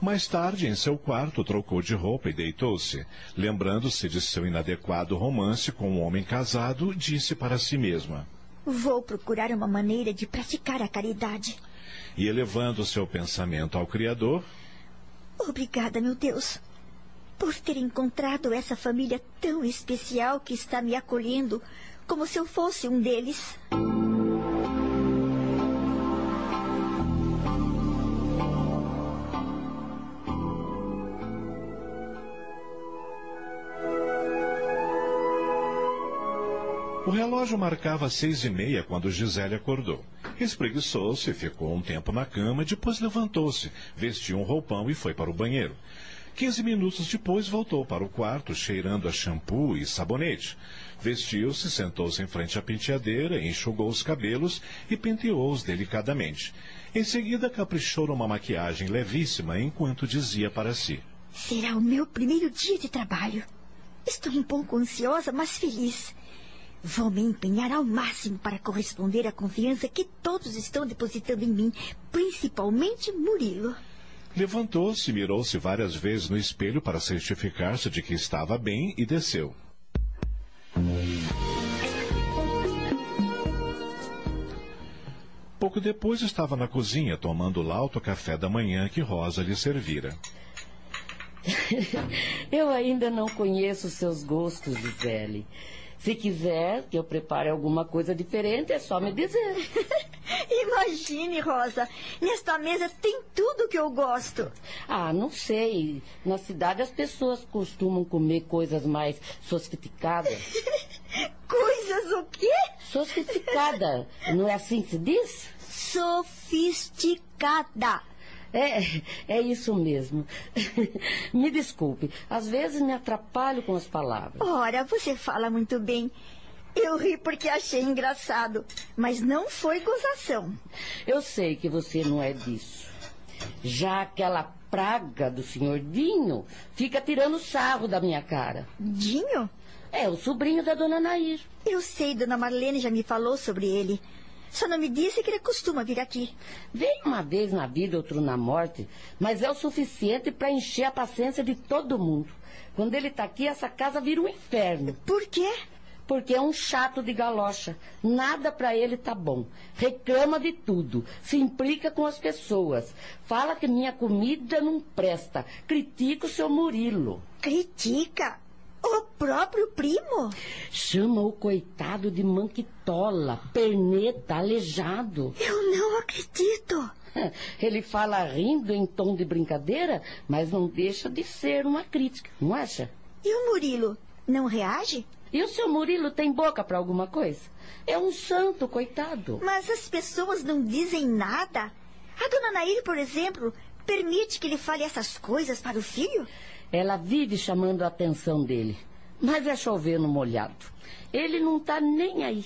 Mais tarde, em seu quarto, trocou de roupa e deitou-se. Lembrando-se de seu inadequado romance com um homem casado, disse para si mesma. Vou procurar uma maneira de praticar a caridade. E elevando seu pensamento ao Criador, Obrigada, meu Deus. Por ter encontrado essa família tão especial que está me acolhendo, como se eu fosse um deles. O relógio marcava seis e meia quando Gisele acordou. Espreguiçou-se, ficou um tempo na cama, depois levantou-se, vestiu um roupão e foi para o banheiro. Quinze minutos depois voltou para o quarto, cheirando a shampoo e sabonete. Vestiu-se, sentou-se em frente à penteadeira, enxugou os cabelos e penteou-os delicadamente. Em seguida, caprichou numa maquiagem levíssima enquanto dizia para si: Será o meu primeiro dia de trabalho. Estou um pouco ansiosa, mas feliz. Vou me empenhar ao máximo para corresponder à confiança que todos estão depositando em mim, principalmente Murilo. Levantou-se, mirou-se várias vezes no espelho para certificar-se de que estava bem e desceu. Pouco depois estava na cozinha tomando o lauto café da manhã que Rosa lhe servira. Eu ainda não conheço seus gostos, Gisele. Se quiser que eu prepare alguma coisa diferente, é só me dizer. Imagine, Rosa, nesta mesa tem tudo que eu gosto. Ah, não sei. Na cidade as pessoas costumam comer coisas mais sofisticadas. coisas o quê? Sofisticada. Não é assim que se diz? Sofisticada. É, é isso mesmo. me desculpe, às vezes me atrapalho com as palavras. Ora, você fala muito bem. Eu ri porque achei engraçado, mas não foi gozação. Eu sei que você não é disso. Já aquela praga do senhor Dinho fica tirando sarro da minha cara. Dinho? É, o sobrinho da dona Nair. Eu sei, dona Marlene já me falou sobre ele. Só não me disse que ele costuma vir aqui. Vem uma vez na vida, outro na morte, mas é o suficiente para encher a paciência de todo mundo. Quando ele está aqui, essa casa vira um inferno. Por quê? Porque é um chato de galocha. Nada para ele tá bom. Reclama de tudo. Se implica com as pessoas. Fala que minha comida não presta. Critica o seu Murilo. Critica? O próprio primo? Chama o coitado de manquitola, perneta, aleijado. Eu não acredito. Ele fala rindo em tom de brincadeira, mas não deixa de ser uma crítica, não acha? E o Murilo não reage? E o seu Murilo tem boca para alguma coisa? É um santo, coitado. Mas as pessoas não dizem nada. A dona Nair, por exemplo, permite que ele fale essas coisas para o filho? Ela vive chamando a atenção dele. Mas é chover no molhado. Ele não está nem aí.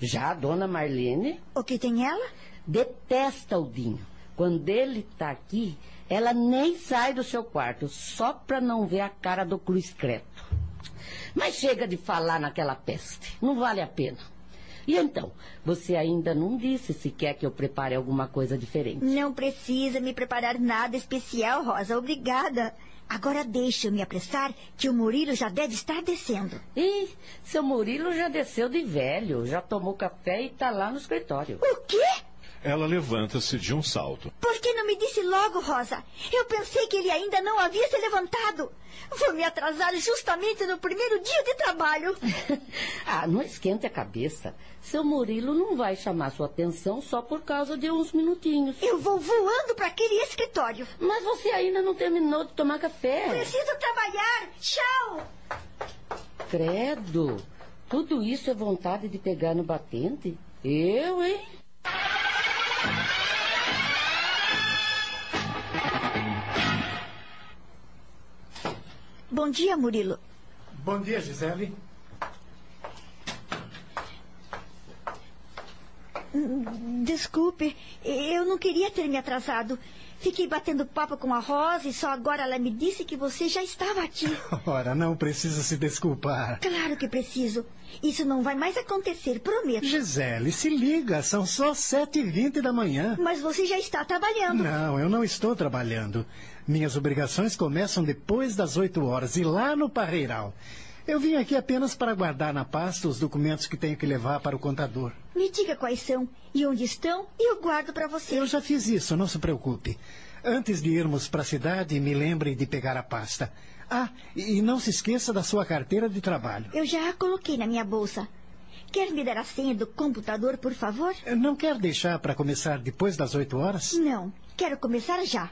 Já a dona Marlene. O que tem ela? Detesta o Dinho. Quando ele está aqui, ela nem sai do seu quarto, só para não ver a cara do Cruz Creto. Mas chega de falar naquela peste. Não vale a pena. E então, você ainda não disse se quer que eu prepare alguma coisa diferente. Não precisa me preparar nada especial, Rosa. Obrigada. Agora deixa eu me apressar, que o Murilo já deve estar descendo. Ih, seu Murilo já desceu de velho, já tomou café e está lá no escritório. O quê? Ela levanta-se de um salto. Por que não me disse logo, Rosa? Eu pensei que ele ainda não havia se levantado. Vou me atrasar justamente no primeiro dia de trabalho. ah, não esquente a cabeça. Seu Murilo não vai chamar sua atenção só por causa de uns minutinhos. Eu vou voando para aquele escritório. Mas você ainda não terminou de tomar café. Preciso trabalhar. Tchau. Credo. Tudo isso é vontade de pegar no batente? Eu, hein? Bom dia, Murilo. Bom dia, Gisele. Desculpe, eu não queria ter me atrasado. Fiquei batendo papo com a Rosa e só agora ela me disse que você já estava aqui. Ora, não precisa se desculpar. Claro que preciso. Isso não vai mais acontecer, prometo. Gisele, se liga, são só sete e vinte da manhã. Mas você já está trabalhando. Não, eu não estou trabalhando. Minhas obrigações começam depois das oito horas e lá no Parreiral. Eu vim aqui apenas para guardar na pasta os documentos que tenho que levar para o contador. Me diga quais são e onde estão e eu guardo para você. Eu já fiz isso, não se preocupe. Antes de irmos para a cidade, me lembre de pegar a pasta. Ah, e não se esqueça da sua carteira de trabalho. Eu já a coloquei na minha bolsa. Quer me dar a senha do computador, por favor? Não quer deixar para começar depois das oito horas? Não, quero começar já.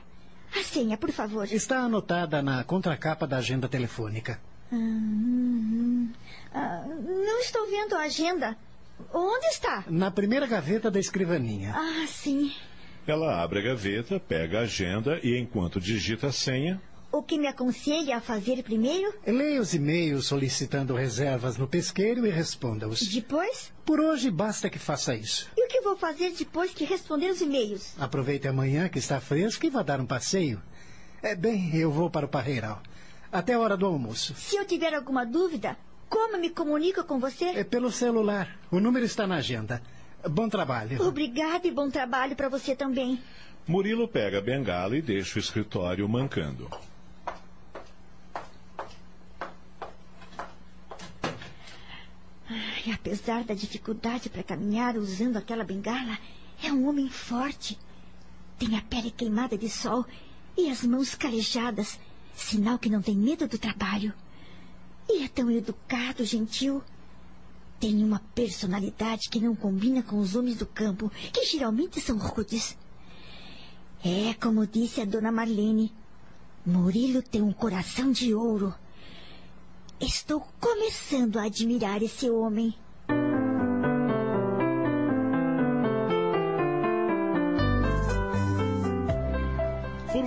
A senha, por favor. Está anotada na contracapa da agenda telefônica. Hum, hum. Ah, não estou vendo a agenda. Onde está? Na primeira gaveta da escrivaninha. Ah, sim. Ela abre a gaveta, pega a agenda e, enquanto digita a senha, O que me aconselha a fazer primeiro? Leia os e-mails solicitando reservas no pesqueiro e responda-os. Depois? Por hoje basta que faça isso. E o que vou fazer depois que responder os e-mails? Aproveite amanhã que está fresco e vá dar um passeio. É bem, eu vou para o parreiral. Até a hora do almoço. Se eu tiver alguma dúvida, como me comunico com você? É pelo celular. O número está na agenda. Bom trabalho. Obrigada e bom trabalho para você também. Murilo pega a bengala e deixa o escritório mancando. Ai, apesar da dificuldade para caminhar usando aquela bengala, é um homem forte. Tem a pele queimada de sol e as mãos calejadas, sinal que não tem medo do trabalho. E é tão educado, gentil. Tem uma personalidade que não combina com os homens do campo, que geralmente são rudes. É como disse a dona Marlene. Murilo tem um coração de ouro. Estou começando a admirar esse homem.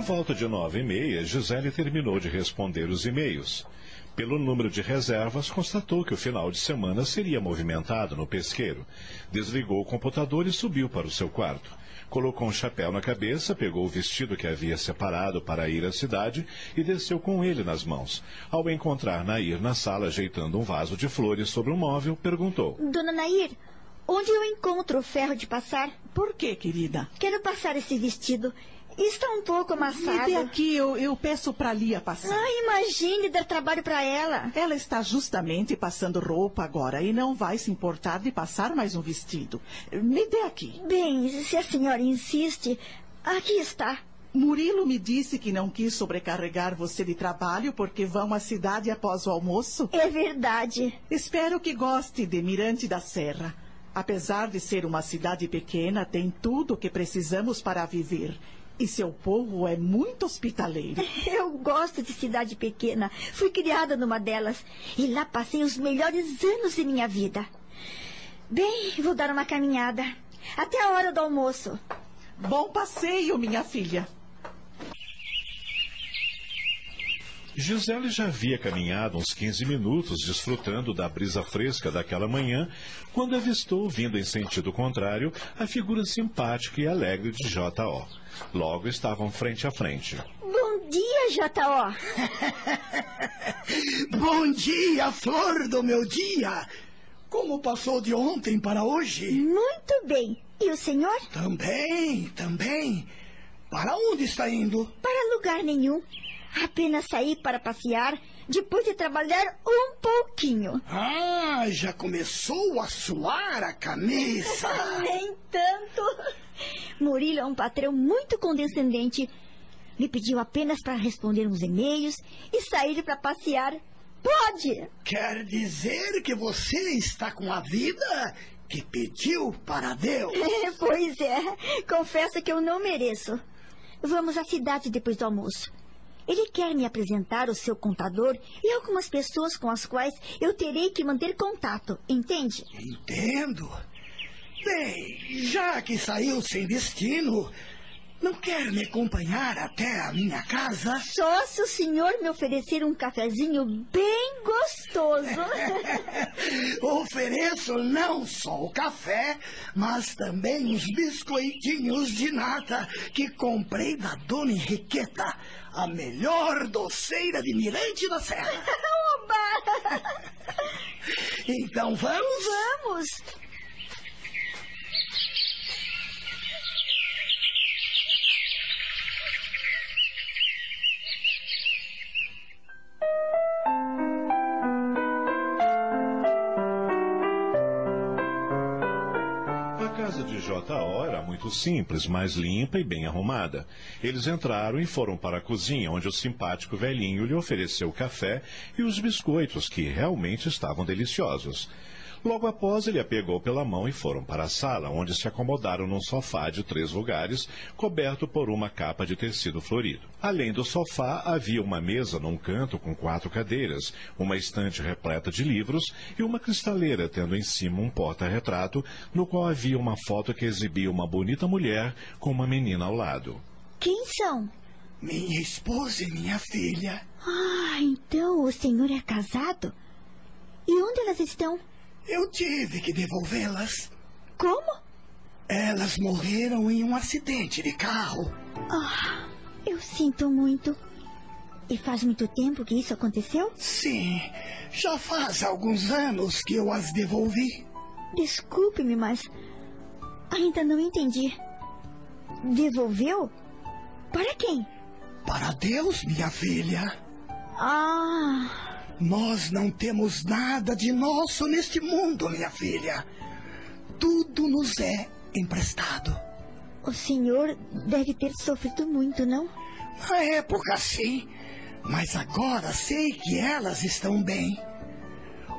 Volta de nove e meia, Gisele terminou de responder os e-mails. Pelo número de reservas, constatou que o final de semana seria movimentado no pesqueiro. Desligou o computador e subiu para o seu quarto. Colocou um chapéu na cabeça, pegou o vestido que havia separado para ir à cidade e desceu com ele nas mãos. Ao encontrar Nair na sala ajeitando um vaso de flores sobre um móvel, perguntou: Dona Nair, onde eu encontro o ferro de passar? Por que, querida? Quero passar esse vestido. Está um pouco amassado. Me dê aqui, eu, eu peço para Lia passar. Ah, imagine dar trabalho para ela. Ela está justamente passando roupa agora e não vai se importar de passar mais um vestido. Me dê aqui. Bem, se a senhora insiste, aqui está. Murilo me disse que não quis sobrecarregar você de trabalho porque vão à cidade após o almoço. É verdade. Espero que goste de Mirante da Serra. Apesar de ser uma cidade pequena, tem tudo o que precisamos para viver. E seu povo é muito hospitaleiro. Eu gosto de cidade pequena. Fui criada numa delas. E lá passei os melhores anos de minha vida. Bem, vou dar uma caminhada. Até a hora do almoço. Bom passeio, minha filha. Gisele já havia caminhado uns 15 minutos, desfrutando da brisa fresca daquela manhã, quando avistou, vindo em sentido contrário, a figura simpática e alegre de J.O. Logo estavam frente a frente. Bom dia, J.O. Bom dia, flor do meu dia. Como passou de ontem para hoje? Muito bem. E o senhor? Também, também. Para onde está indo? Para lugar nenhum. Apenas saí para passear depois de trabalhar um pouquinho. Ah, já começou a suar a camisa. Nem tanto. Murilo é um patrão muito condescendente. Me pediu apenas para responder uns e-mails e sair para passear. Pode! Quer dizer que você está com a vida que pediu para Deus? pois é. Confesso que eu não mereço. Vamos à cidade depois do almoço. Ele quer me apresentar o seu contador e algumas pessoas com as quais eu terei que manter contato, entende? Entendo. Bem, já que saiu sem destino, não quer me acompanhar até a minha casa? Só se o senhor me oferecer um cafezinho bem gostoso. Ofereço não só o café, mas também os biscoitinhos de nata que comprei da dona Henriqueta, a melhor doceira de Mirante da Serra. Oba! Então vamos? Vamos! Simples, mas limpa e bem arrumada. Eles entraram e foram para a cozinha, onde o simpático velhinho lhe ofereceu café e os biscoitos, que realmente estavam deliciosos. Logo após, ele a pegou pela mão e foram para a sala, onde se acomodaram num sofá de três lugares, coberto por uma capa de tecido florido. Além do sofá, havia uma mesa num canto com quatro cadeiras, uma estante repleta de livros e uma cristaleira tendo em cima um porta-retrato, no qual havia uma foto que exibia uma bonita mulher com uma menina ao lado. Quem são? Minha esposa e minha filha. Ah, então o senhor é casado? E onde elas estão? Eu tive que devolvê-las. Como? Elas morreram em um acidente de carro. Ah, eu sinto muito. E faz muito tempo que isso aconteceu? Sim, já faz alguns anos que eu as devolvi. Desculpe-me, mas ainda não entendi. Devolveu? Para quem? Para Deus, minha filha. Ah. Nós não temos nada de nosso neste mundo, minha filha. Tudo nos é emprestado. O senhor deve ter sofrido muito, não? Na época, sim. Mas agora sei que elas estão bem.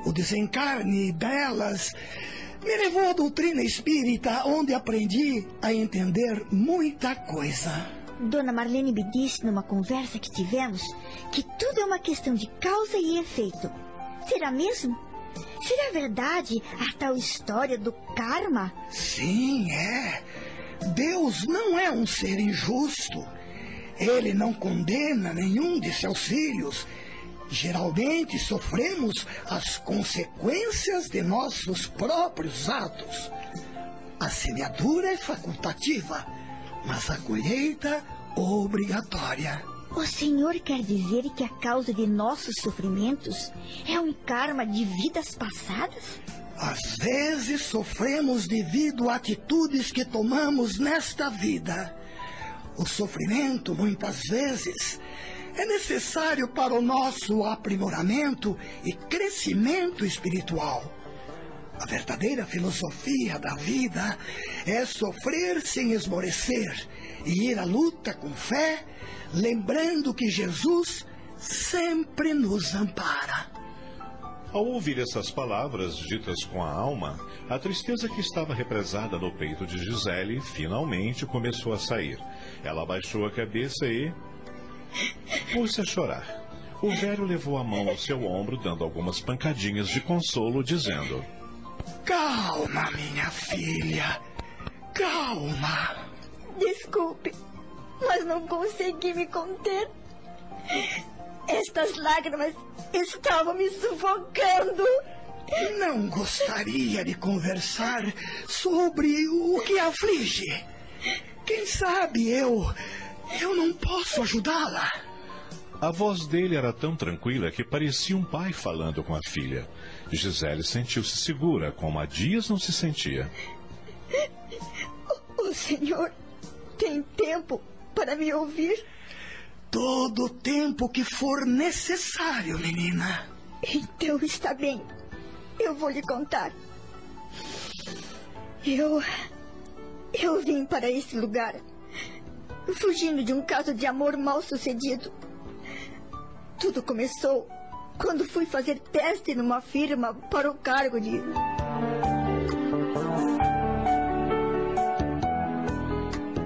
O desencarne delas me levou à doutrina espírita, onde aprendi a entender muita coisa. Dona Marlene me disse numa conversa que tivemos que tudo é uma questão de causa e efeito. Será mesmo? Será verdade a tal história do karma? Sim, é. Deus não é um ser injusto. Ele não condena nenhum de seus filhos. Geralmente sofremos as consequências de nossos próprios atos. A semeadura é facultativa mas a colheita obrigatória. O senhor quer dizer que a causa de nossos sofrimentos é um karma de vidas passadas? Às vezes sofremos devido a atitudes que tomamos nesta vida. O sofrimento, muitas vezes, é necessário para o nosso aprimoramento e crescimento espiritual. A verdadeira filosofia da vida é sofrer sem esmorecer e ir à luta com fé, lembrando que Jesus sempre nos ampara. Ao ouvir essas palavras ditas com a alma, a tristeza que estava represada no peito de Gisele finalmente começou a sair. Ela abaixou a cabeça e. pôs-se a chorar. O velho levou a mão ao seu ombro, dando algumas pancadinhas de consolo, dizendo: Calma, minha filha. Calma. Desculpe, mas não consegui me conter. Estas lágrimas estavam me sufocando. Não gostaria de conversar sobre o que aflige. Quem sabe eu. Eu não posso ajudá-la. A voz dele era tão tranquila que parecia um pai falando com a filha. Gisele sentiu-se segura, como há dias não se sentia. O, o senhor tem tempo para me ouvir? Todo o tempo que for necessário, menina. Então está bem. Eu vou lhe contar. Eu. Eu vim para esse lugar fugindo de um caso de amor mal sucedido. Tudo começou quando fui fazer teste numa firma para o cargo de.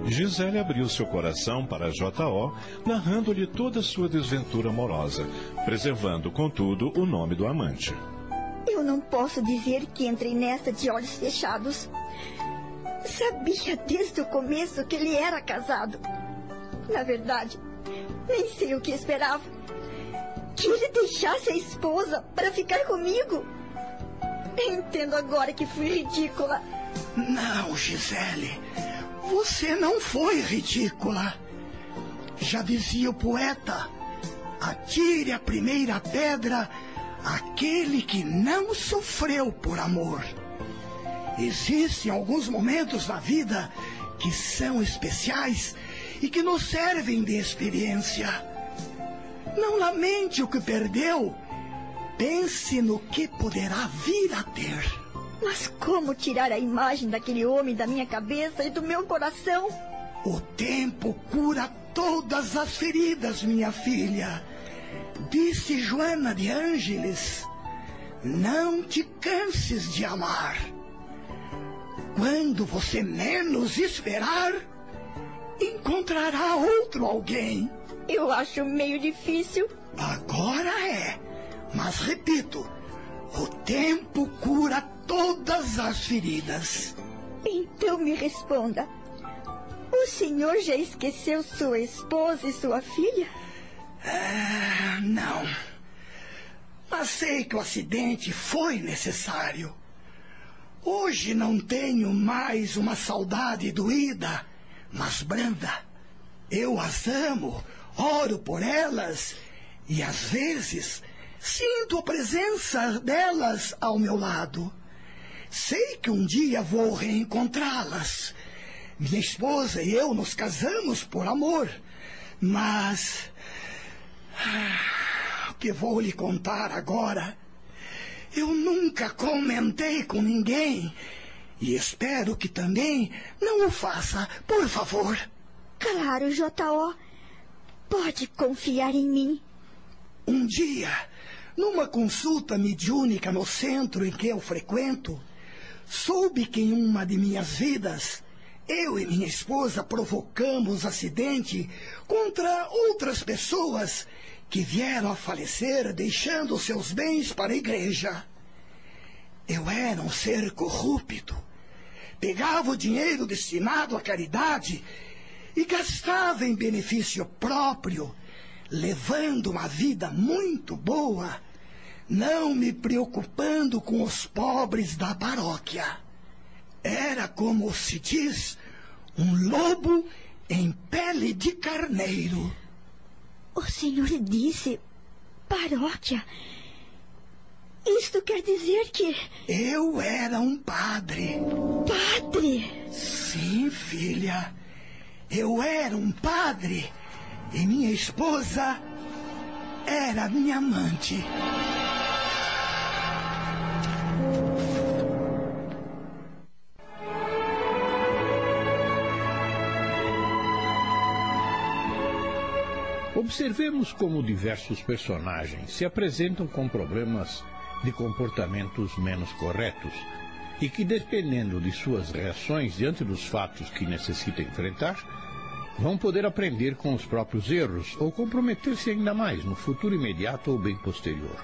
Gisele abriu seu coração para J.O., narrando-lhe toda a sua desventura amorosa, preservando, contudo, o nome do amante. Eu não posso dizer que entrei nesta de olhos fechados. Sabia desde o começo que ele era casado. Na verdade, nem sei o que esperava que ele deixasse a esposa para ficar comigo. Entendo agora que fui ridícula. Não, Gisele. Você não foi ridícula. Já dizia o poeta: atire a primeira pedra aquele que não sofreu por amor. Existem alguns momentos na vida que são especiais e que nos servem de experiência. Não lamente o que perdeu. Pense no que poderá vir a ter. Mas como tirar a imagem daquele homem da minha cabeça e do meu coração? O tempo cura todas as feridas, minha filha. Disse Joana de Ângeles: Não te canses de amar. Quando você menos esperar, encontrará outro alguém. Eu acho meio difícil. Agora é. Mas repito, o tempo cura todas as feridas. Então me responda. O senhor já esqueceu sua esposa e sua filha? Ah, não. Mas sei que o acidente foi necessário. Hoje não tenho mais uma saudade doída, mas branda. Eu as amo, oro por elas e às vezes sinto a presença delas ao meu lado. Sei que um dia vou reencontrá-las. Minha esposa e eu nos casamos por amor, mas. Ah, o que vou lhe contar agora? Eu nunca comentei com ninguém e espero que também não o faça, por favor. Claro, J.O. Pode confiar em mim. Um dia, numa consulta mediúnica no centro em que eu frequento, soube que em uma de minhas vidas, eu e minha esposa provocamos acidente contra outras pessoas que vieram a falecer deixando seus bens para a igreja. Eu era um ser corrupto. Pegava o dinheiro destinado à caridade e gastava em benefício próprio, levando uma vida muito boa não me preocupando com os pobres da paróquia. Era como se diz, um lobo em pele de carneiro. O senhor disse paróquia. Isto quer dizer que. Eu era um padre. Padre? Sim, filha. Eu era um padre. E minha esposa era minha amante. Observemos como diversos personagens se apresentam com problemas de comportamentos menos corretos e que, dependendo de suas reações diante dos fatos que necessita enfrentar, vão poder aprender com os próprios erros ou comprometer-se ainda mais no futuro imediato ou bem posterior.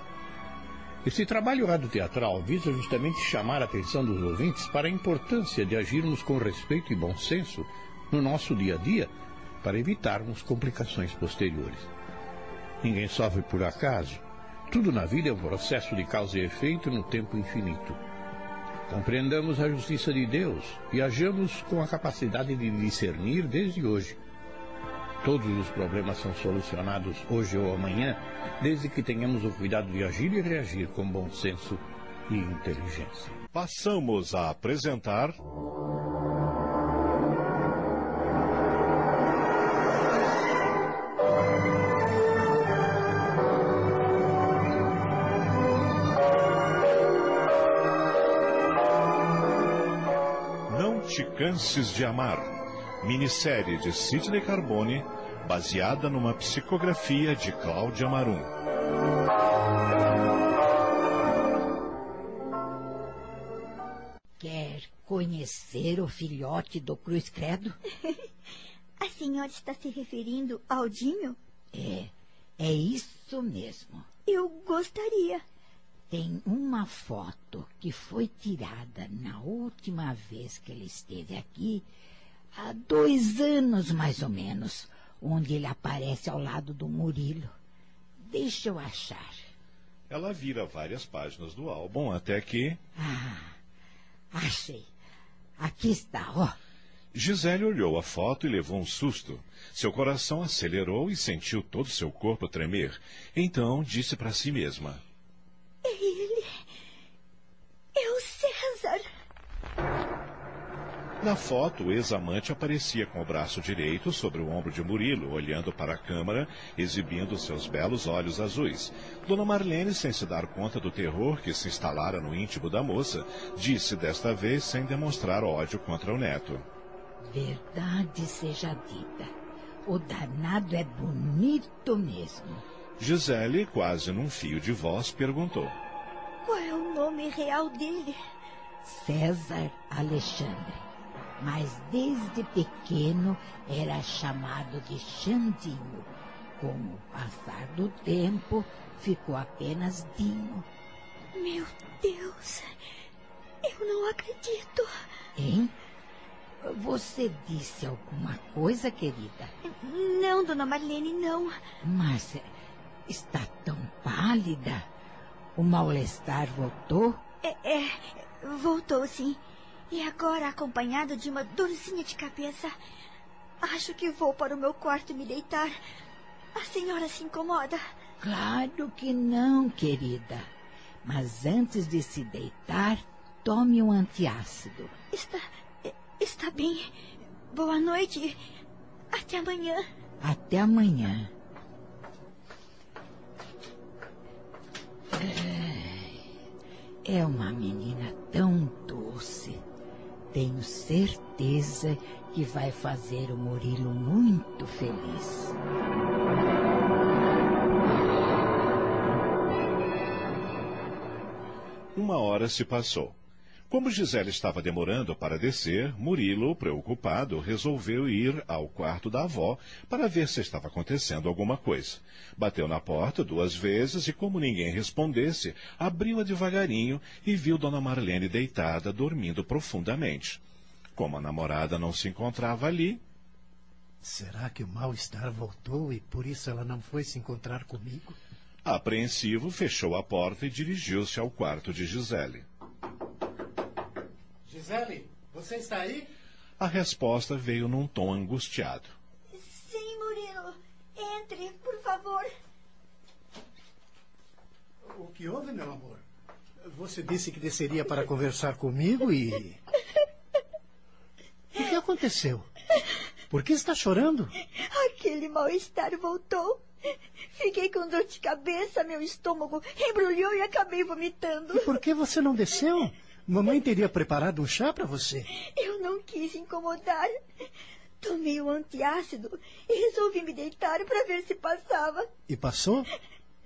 Este trabalho radioteatral visa justamente chamar a atenção dos ouvintes para a importância de agirmos com respeito e bom senso no nosso dia a dia para evitarmos complicações posteriores. Ninguém sofre por acaso. Tudo na vida é um processo de causa e efeito no tempo infinito. Compreendamos a justiça de Deus e ajamos com a capacidade de discernir desde hoje. Todos os problemas são solucionados hoje ou amanhã, desde que tenhamos o cuidado de agir e reagir com bom senso e inteligência. Passamos a apresentar. Canses de amar. Minissérie de Sidney Carbone, baseada numa psicografia de Cláudia Marum. Quer conhecer o filhote do Cruz Credo? A senhora está se referindo ao Dinho? É, é isso mesmo. Eu gostaria. Tem uma foto que foi tirada na última vez que ele esteve aqui, há dois anos mais ou menos, onde ele aparece ao lado do Murilo. Deixa eu achar. Ela vira várias páginas do álbum até que. Ah, achei. Aqui está, ó. Gisele olhou a foto e levou um susto. Seu coração acelerou e sentiu todo seu corpo tremer. Então disse para si mesma: ele. É o César. Na foto, o ex-amante aparecia com o braço direito sobre o ombro de Murilo, olhando para a câmara, exibindo seus belos olhos azuis. Dona Marlene, sem se dar conta do terror que se instalara no íntimo da moça, disse desta vez sem demonstrar ódio contra o neto. Verdade seja dita. O danado é bonito mesmo. Gisele, quase num fio de voz, perguntou. Qual é o nome real dele? César Alexandre. Mas desde pequeno era chamado de Xandinho. Com o passar do tempo, ficou apenas Dinho. Meu Deus, eu não acredito. Hein? Você disse alguma coisa, querida? Não, dona Marlene, não. Mas está tão pálida. O mal-estar voltou? É, é, voltou sim. E agora acompanhado de uma dorzinha de cabeça. Acho que vou para o meu quarto me deitar. A senhora se incomoda? Claro que não, querida. Mas antes de se deitar, tome um antiácido. Está. Está bem. Boa noite. Até amanhã. Até amanhã. É uma menina tão doce. Tenho certeza que vai fazer o Murilo muito feliz. Uma hora se passou. Como Gisele estava demorando para descer, Murilo, preocupado, resolveu ir ao quarto da avó para ver se estava acontecendo alguma coisa. Bateu na porta duas vezes e, como ninguém respondesse, abriu-a devagarinho e viu Dona Marlene deitada, dormindo profundamente. Como a namorada não se encontrava ali. Será que o mal-estar voltou e por isso ela não foi se encontrar comigo? Apreensivo, fechou a porta e dirigiu-se ao quarto de Gisele. Gisele, você está aí? A resposta veio num tom angustiado. Sim, Murilo. Entre, por favor. O que houve, meu amor? Você disse que desceria para conversar comigo e. O que aconteceu? Por que está chorando? Aquele mal-estar voltou. Fiquei com dor de cabeça, meu estômago embrulhou e acabei vomitando. E por que você não desceu? Mamãe teria preparado um chá para você. Eu não quis incomodar. Tomei o antiácido e resolvi me deitar para ver se passava. E passou?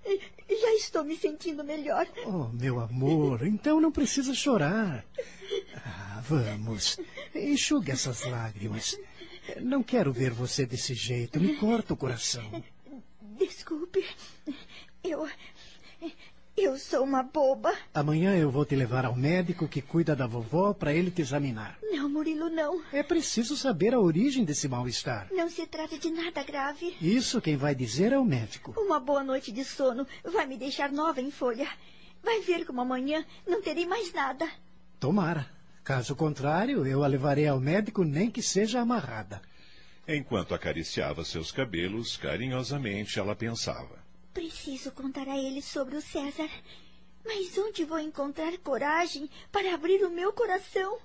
Já estou me sentindo melhor. Oh, meu amor, então não precisa chorar. Ah, vamos, enxugue essas lágrimas. Não quero ver você desse jeito, me corta o coração. Desculpe, eu. Eu sou uma boba. Amanhã eu vou te levar ao médico que cuida da vovó para ele te examinar. Não, Murilo, não. É preciso saber a origem desse mal-estar. Não se trata de nada grave. Isso quem vai dizer é o médico. Uma boa noite de sono vai me deixar nova em folha. Vai ver como amanhã não terei mais nada. Tomara. Caso contrário, eu a levarei ao médico nem que seja amarrada. Enquanto acariciava seus cabelos, carinhosamente ela pensava. Preciso contar a ele sobre o César. Mas onde vou encontrar coragem para abrir o meu coração?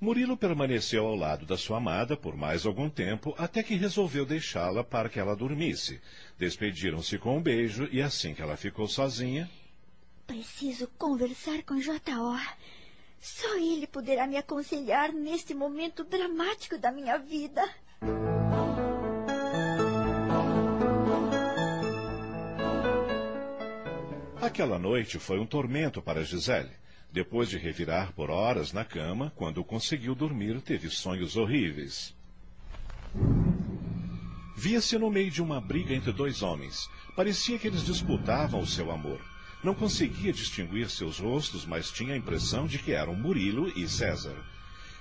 Murilo permaneceu ao lado da sua amada por mais algum tempo, até que resolveu deixá-la para que ela dormisse. Despediram-se com um beijo e assim que ela ficou sozinha. Preciso conversar com J.O. Só ele poderá me aconselhar neste momento dramático da minha vida. Aquela noite foi um tormento para Gisele. Depois de revirar por horas na cama, quando conseguiu dormir, teve sonhos horríveis. Via-se no meio de uma briga entre dois homens. Parecia que eles disputavam o seu amor. Não conseguia distinguir seus rostos, mas tinha a impressão de que eram Murilo e César.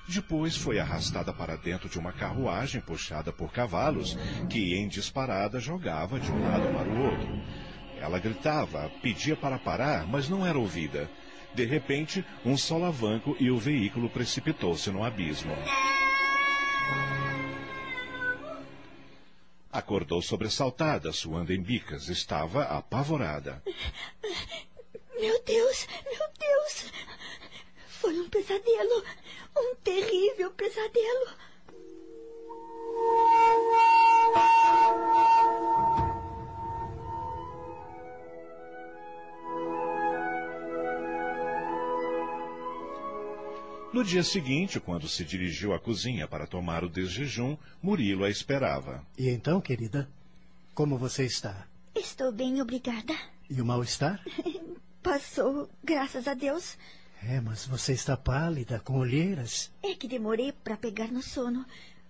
Depois foi arrastada para dentro de uma carruagem puxada por cavalos, que em disparada jogava de um lado para o outro. Ela gritava, pedia para parar, mas não era ouvida. De repente, um solavanco e o veículo precipitou-se no abismo. Acordou sobressaltada, suando em bicas. Estava apavorada. Meu Deus, meu Deus! Foi um pesadelo. Um terrível pesadelo. No dia seguinte, quando se dirigiu à cozinha para tomar o desjejum, Murilo a esperava. E então, querida, como você está? Estou bem, obrigada. E o mal-estar? Passou, graças a Deus. É, mas você está pálida, com olheiras. É que demorei para pegar no sono.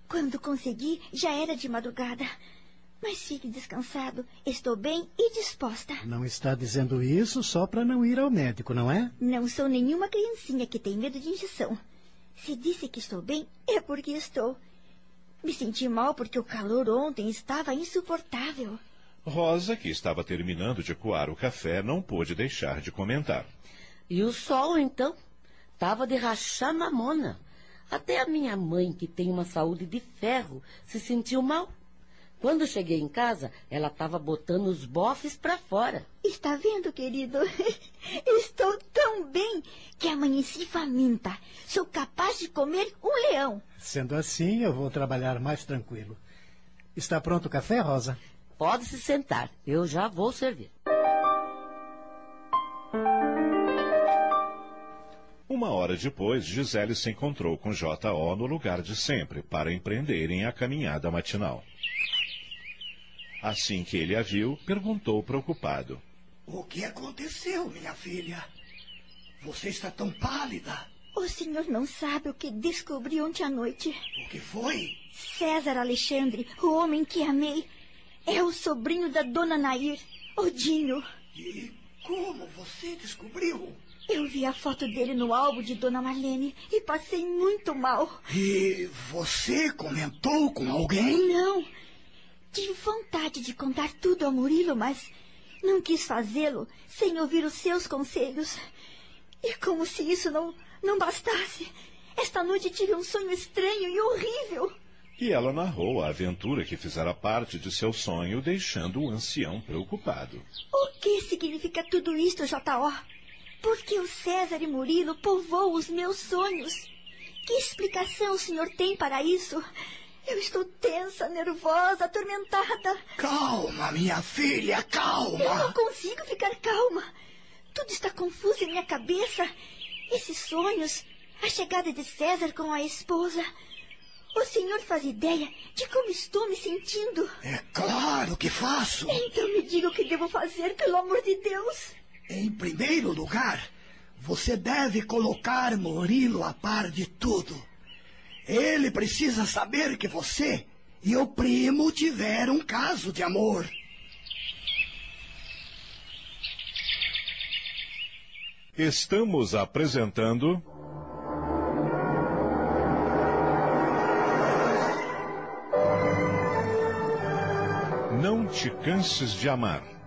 Quando consegui, já era de madrugada. Mas fique descansado. Estou bem e disposta. Não está dizendo isso só para não ir ao médico, não é? Não sou nenhuma criancinha que tem medo de injeção. Se disse que estou bem, é porque estou. Me senti mal porque o calor ontem estava insuportável. Rosa, que estava terminando de coar o café, não pôde deixar de comentar. E o sol, então? Tava de rachar mamona. Até a minha mãe, que tem uma saúde de ferro, se sentiu mal. Quando cheguei em casa, ela estava botando os bofes para fora. Está vendo, querido? Estou tão bem que amanheci faminta. Sou capaz de comer um leão. Sendo assim, eu vou trabalhar mais tranquilo. Está pronto o café, Rosa? Pode se sentar. Eu já vou servir. Uma hora depois, Gisele se encontrou com J.O. no lugar de sempre para empreenderem a caminhada matinal. Assim que ele a viu, perguntou preocupado. O que aconteceu, minha filha? Você está tão pálida. O senhor não sabe o que descobri ontem à noite. O que foi? César Alexandre, o homem que amei, é o sobrinho da dona Nair, Odinho. E como você descobriu? Eu vi a foto dele no álbum de Dona Marlene e passei muito mal. E você comentou com alguém? Não. Tive vontade de contar tudo ao Murilo, mas não quis fazê-lo sem ouvir os seus conselhos. E como se isso não, não bastasse, esta noite tive um sonho estranho e horrível. E ela narrou a aventura que fizera parte de seu sonho, deixando o ancião preocupado. O que significa tudo isto, J.O.? Por que o César e Murilo povoam os meus sonhos? Que explicação o senhor tem para isso? Eu estou tensa, nervosa, atormentada. Calma, minha filha, calma. Eu não consigo ficar calma. Tudo está confuso em minha cabeça. Esses sonhos, a chegada de César com a esposa. O senhor faz ideia de como estou me sentindo? É claro que faço. Então me diga o que devo fazer, pelo amor de Deus. Em primeiro lugar, você deve colocar Murilo a par de tudo. Ele precisa saber que você e o primo tiveram um caso de amor. Estamos apresentando. Não te canses de amar.